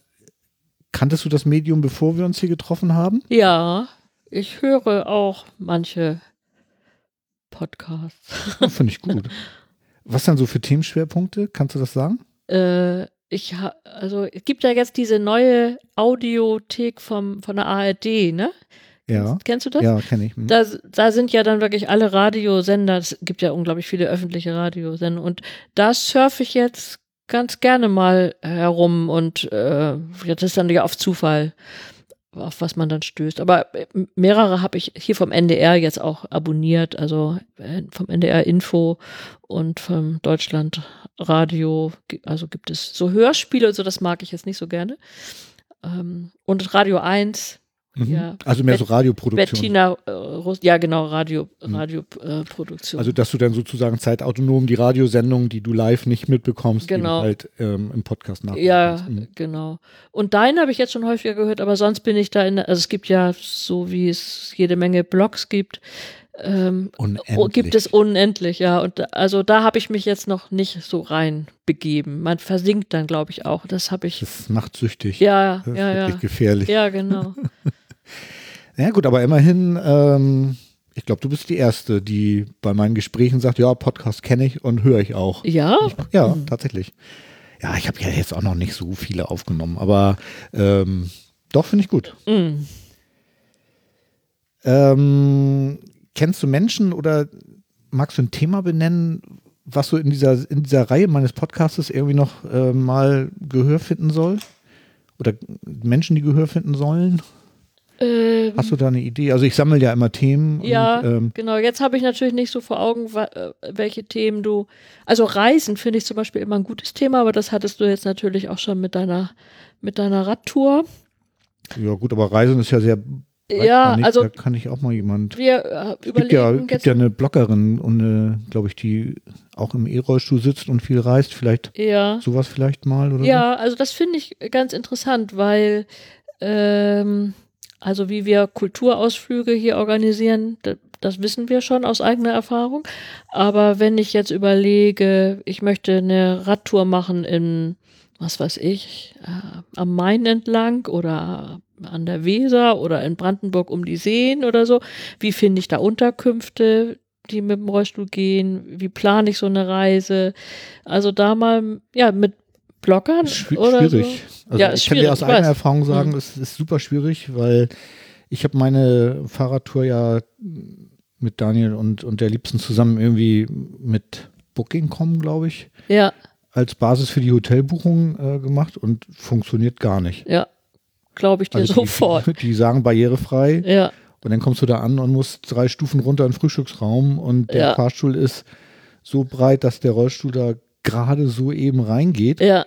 Kanntest du das Medium, bevor wir uns hier getroffen haben? Ja, ich höre auch manche Podcasts. Oh, Finde ich gut. *laughs* Was dann so für Themenschwerpunkte? Kannst du das sagen? Äh, ich also es gibt ja jetzt diese neue Audiothek vom, von der ARD, ne? Ja. Kennst du das? Ja, kenne ich. Hm. Da, da sind ja dann wirklich alle Radiosender, es gibt ja unglaublich viele öffentliche Radiosender und da surfe ich jetzt ganz gerne mal herum und äh, das ist dann ja auf Zufall, auf was man dann stößt. Aber äh, mehrere habe ich hier vom NDR jetzt auch abonniert, also äh, vom NDR Info und vom Deutschlandradio, Gi- also gibt es so Hörspiele und so, das mag ich jetzt nicht so gerne. Ähm, und Radio 1, Mhm. ja. Also mehr Bet- so Radioproduktion. Bettina äh, ja genau, Radio, Radioproduktion. Äh, Produktion. Also, dass du dann sozusagen zeitautonom die Radiosendung, die du live nicht mitbekommst, Genau. halt ähm, im Podcast nachhören ja. Mhm. genau. Und deinen habe ich jetzt schon häufiger gehört, aber sonst bin ich da in, also es gibt ja, so wie es jede Menge Blogs gibt, ähm, oh, gibt es unendlich, ja. Und also da habe ich mich jetzt noch nicht so rein begeben. Man versinkt dann, glaube ich, auch. Das habe ich. Das macht süchtig. Ja, Das ist ja, wirklich ja. gefährlich. Ja, genau. *laughs* Ja gut, aber immerhin, ähm, ich glaube, du bist die Erste, die bei meinen Gesprächen sagt, ja, Podcast kenne ich und höre ich auch. Ja, Ja, tatsächlich. Ja, ich habe ja jetzt auch noch nicht so viele aufgenommen, aber ähm, doch, finde ich gut. mm. Ähm, kennst du Menschen oder magst du ein Thema benennen, was so in dieser, in dieser Reihe meines Podcastes irgendwie noch äh, mal Gehör finden soll? Oder Menschen, die Gehör finden sollen? Ähm, Hast du da eine Idee? Also ich sammle ja immer Themen. Ja, Und, ähm, genau. Jetzt habe ich natürlich nicht so vor Augen, äh, welche Themen du. Also Reisen finde ich zum Beispiel immer ein gutes Thema, aber das hattest du jetzt natürlich auch schon mit deiner mit deiner Radtour. ja gut, aber Reisen ist ja sehr Ja, breitbandig, also da kann ich auch mal jemand. wir äh, Es gibt ja, überlegen gibt ja eine Bloggerin und glaube ich, die auch im E-Rollstuhl sitzt und viel reist. Vielleicht ja, sowas vielleicht mal oder ja, also das finde ich ganz interessant, weil ähm, also wie wir Kulturausflüge hier organisieren, da, das wissen wir schon aus eigener Erfahrung. Aber wenn ich jetzt überlege, ich möchte eine Radtour machen in, was weiß ich, äh, am Main entlang oder an der Weser oder in Brandenburg um die Seen oder so, wie finde ich da Unterkünfte, die mit dem Rollstuhl gehen? Wie plane ich so eine Reise? Also da mal, ja, mit Schwi- oder schwierig. so. Also Ja, ich kann dir aus eigener weiß. Erfahrung sagen, Mhm. es ist super schwierig, weil ich habe meine Fahrradtour ja mit Daniel und, und der Liebsten zusammen irgendwie mit Booking.com, glaube ich, Ja, als Basis für die Hotelbuchung äh, gemacht und funktioniert gar nicht. ja, glaube ich dir Also sofort. Die, *laughs* die sagen barrierefrei Ja, und dann kommst du da an und musst drei Stufen runter in den Frühstücksraum und der Ja. Fahrstuhl ist so breit, dass der Rollstuhl da gerade so eben reingeht. ja,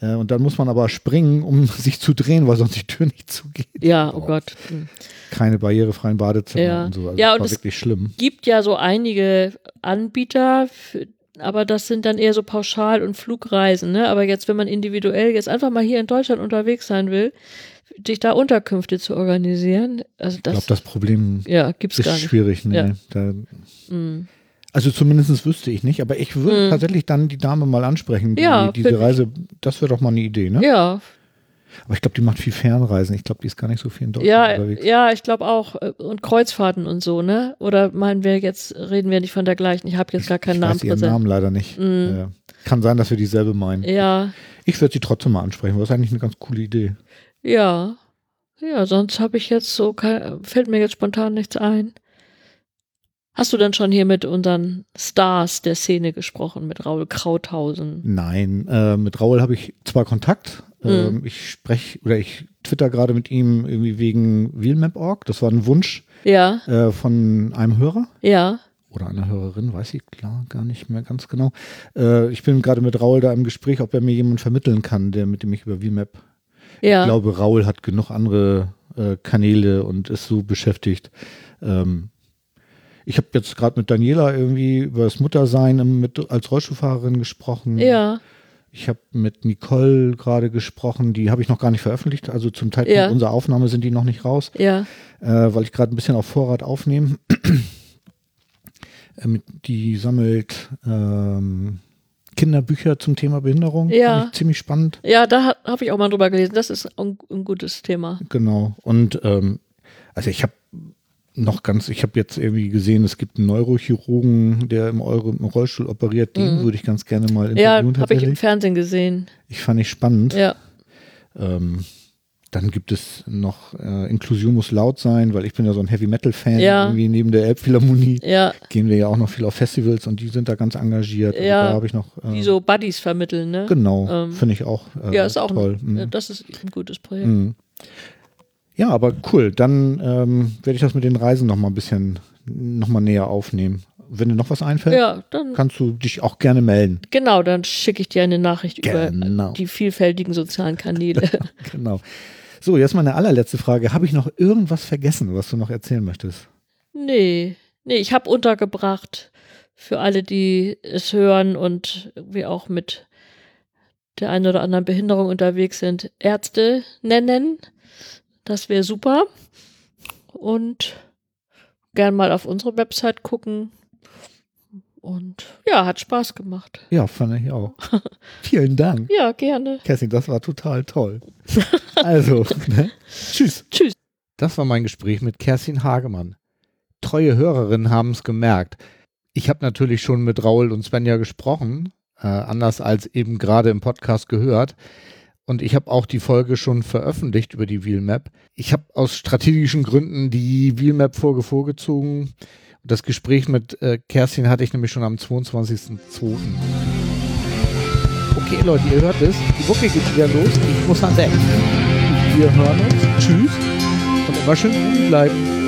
Äh, und dann muss man aber springen, um *laughs* sich zu drehen, weil sonst die Tür nicht zugeht. ja, oh Gott. Hm. Keine barrierefreien Badezimmer Ja. und so. Also Ja, das und war es- wirklich schlimm. Gibt ja so einige Anbieter, für, aber das sind dann eher so Pauschal- und Flugreisen. Ne? Aber jetzt, wenn man individuell jetzt einfach mal hier in Deutschland unterwegs sein will, sich da Unterkünfte zu organisieren, also Ich das, glaube, das Problem ja, gibt's ist gar nicht. schwierig. Ne? Ja. Da, Hm. Also zumindest wüsste ich nicht, aber ich würde Mhm. tatsächlich dann die Dame mal ansprechen. Die, Ja, diese ich. Reise, das wäre doch mal eine Idee, ne? Ja, Aber ich glaube, die macht viel Fernreisen. Ich glaube, die ist gar nicht so viel in Deutschland Ja, unterwegs. ja, ich glaube auch. äh, Und Kreuzfahrten und so, ne? Oder meinen wir jetzt, reden wir nicht von der gleichen? Ich habe jetzt gar keinen ich Namen weiß ihren. Namen leider nicht. Mm. Äh, kann sein, dass wir dieselbe meinen. Ja, Ich werde sie trotzdem mal ansprechen, das ist eigentlich eine ganz coole Idee. ja. Ja, sonst habe ich jetzt so, kein, fällt mir jetzt spontan nichts ein. Hast du denn schon hier mit unseren Stars der Szene gesprochen, mit Raul Krauthausen? Nein, äh, mit Raul habe ich zwar Kontakt. Mhm. Ähm, ich spreche oder ich twitter gerade mit ihm irgendwie wegen Wheelmap.org. Das war ein Wunsch Ja, äh, von einem Hörer ja, oder einer Hörerin, weiß ich klar gar nicht mehr ganz genau. Äh, ich bin gerade mit Raul da im Gespräch, ob er mir jemanden vermitteln kann, der mit dem ich über Wheelmap. ja. Ich glaube, Raul hat genug andere äh, Kanäle und ist so beschäftigt. Ähm, ich habe jetzt gerade mit Daniela irgendwie über das Muttersein mit, als Rollstuhlfahrerin gesprochen. ja, Ich habe mit Nicole gerade gesprochen, die habe ich noch gar nicht veröffentlicht. Also zum Zeitpunkt Ja. unserer Aufnahme sind die noch nicht raus, ja, äh, weil ich gerade ein bisschen auf Vorrat aufnehme. Äh, mit, die sammelt ähm, Kinderbücher zum Thema Behinderung. Ja. Ziemlich spannend. ja, da habe ich auch mal drüber gelesen. Das ist ein, ein gutes Thema. Genau. Und ähm, also ich habe noch ganz, ich habe jetzt irgendwie gesehen, es gibt einen Neurochirurgen, der im, Euro, im Rollstuhl operiert. Den Mhm. würde ich ganz gerne mal Ja, interviewen habe ich im. Fernsehen gesehen. Ich fand ich spannend. Ja, Ähm, dann gibt es noch äh, Inklusion muss laut sein, weil ich bin ja so ein Heavy Metal Fan. Ja. Irgendwie neben der Elbphilharmonie ja, gehen wir ja auch noch viel auf Festivals und die sind da ganz engagiert. Also Ja. da habe ich noch. Äh, die so Buddies vermitteln, ne? Genau, ähm, finde ich auch. Äh, ja, ist auch toll. Ein, Mhm. das ist ein gutes Projekt. Mhm. Ja, aber cool. Dann ähm, werde ich das mit den Reisen noch mal ein bisschen noch mal näher aufnehmen. Wenn dir noch was einfällt, Ja, dann kannst du dich auch gerne melden. genau, dann schicke ich dir eine Nachricht Genau. über die vielfältigen sozialen Kanäle. *laughs* Genau. So, jetzt meine allerletzte Frage. Habe ich noch irgendwas vergessen, was du noch erzählen möchtest? nee, nee, ich habe untergebracht für alle, die es hören und irgendwie auch mit der einen oder anderen Behinderung unterwegs sind, Ärzte nennen. Das wäre super. Und gern mal auf unsere Website gucken. Und ja, hat Spaß gemacht. Ja, fand ich auch. *laughs* Vielen Dank. Ja, gerne. Cassie, das war total toll. Also, *laughs* ne? tschüss. Tschüss. Das war mein Gespräch mit Kerstin Hagemann. Treue Hörerinnen haben es gemerkt. Ich habe natürlich schon mit Raul und Svenja gesprochen, äh, anders als eben gerade im Podcast gehört. Und ich habe auch die Folge schon veröffentlicht über die Wheelmap. Ich habe aus strategischen Gründen die Wheelmap-Folge vorgezogen. Das Gespräch mit äh, Kerstin hatte ich nämlich schon am 22.02. Okay, Leute, ihr hört es. Die Woche geht wieder los. Ich muss an Deck. Wir hören uns. Tschüss. Und immer schön bleiben.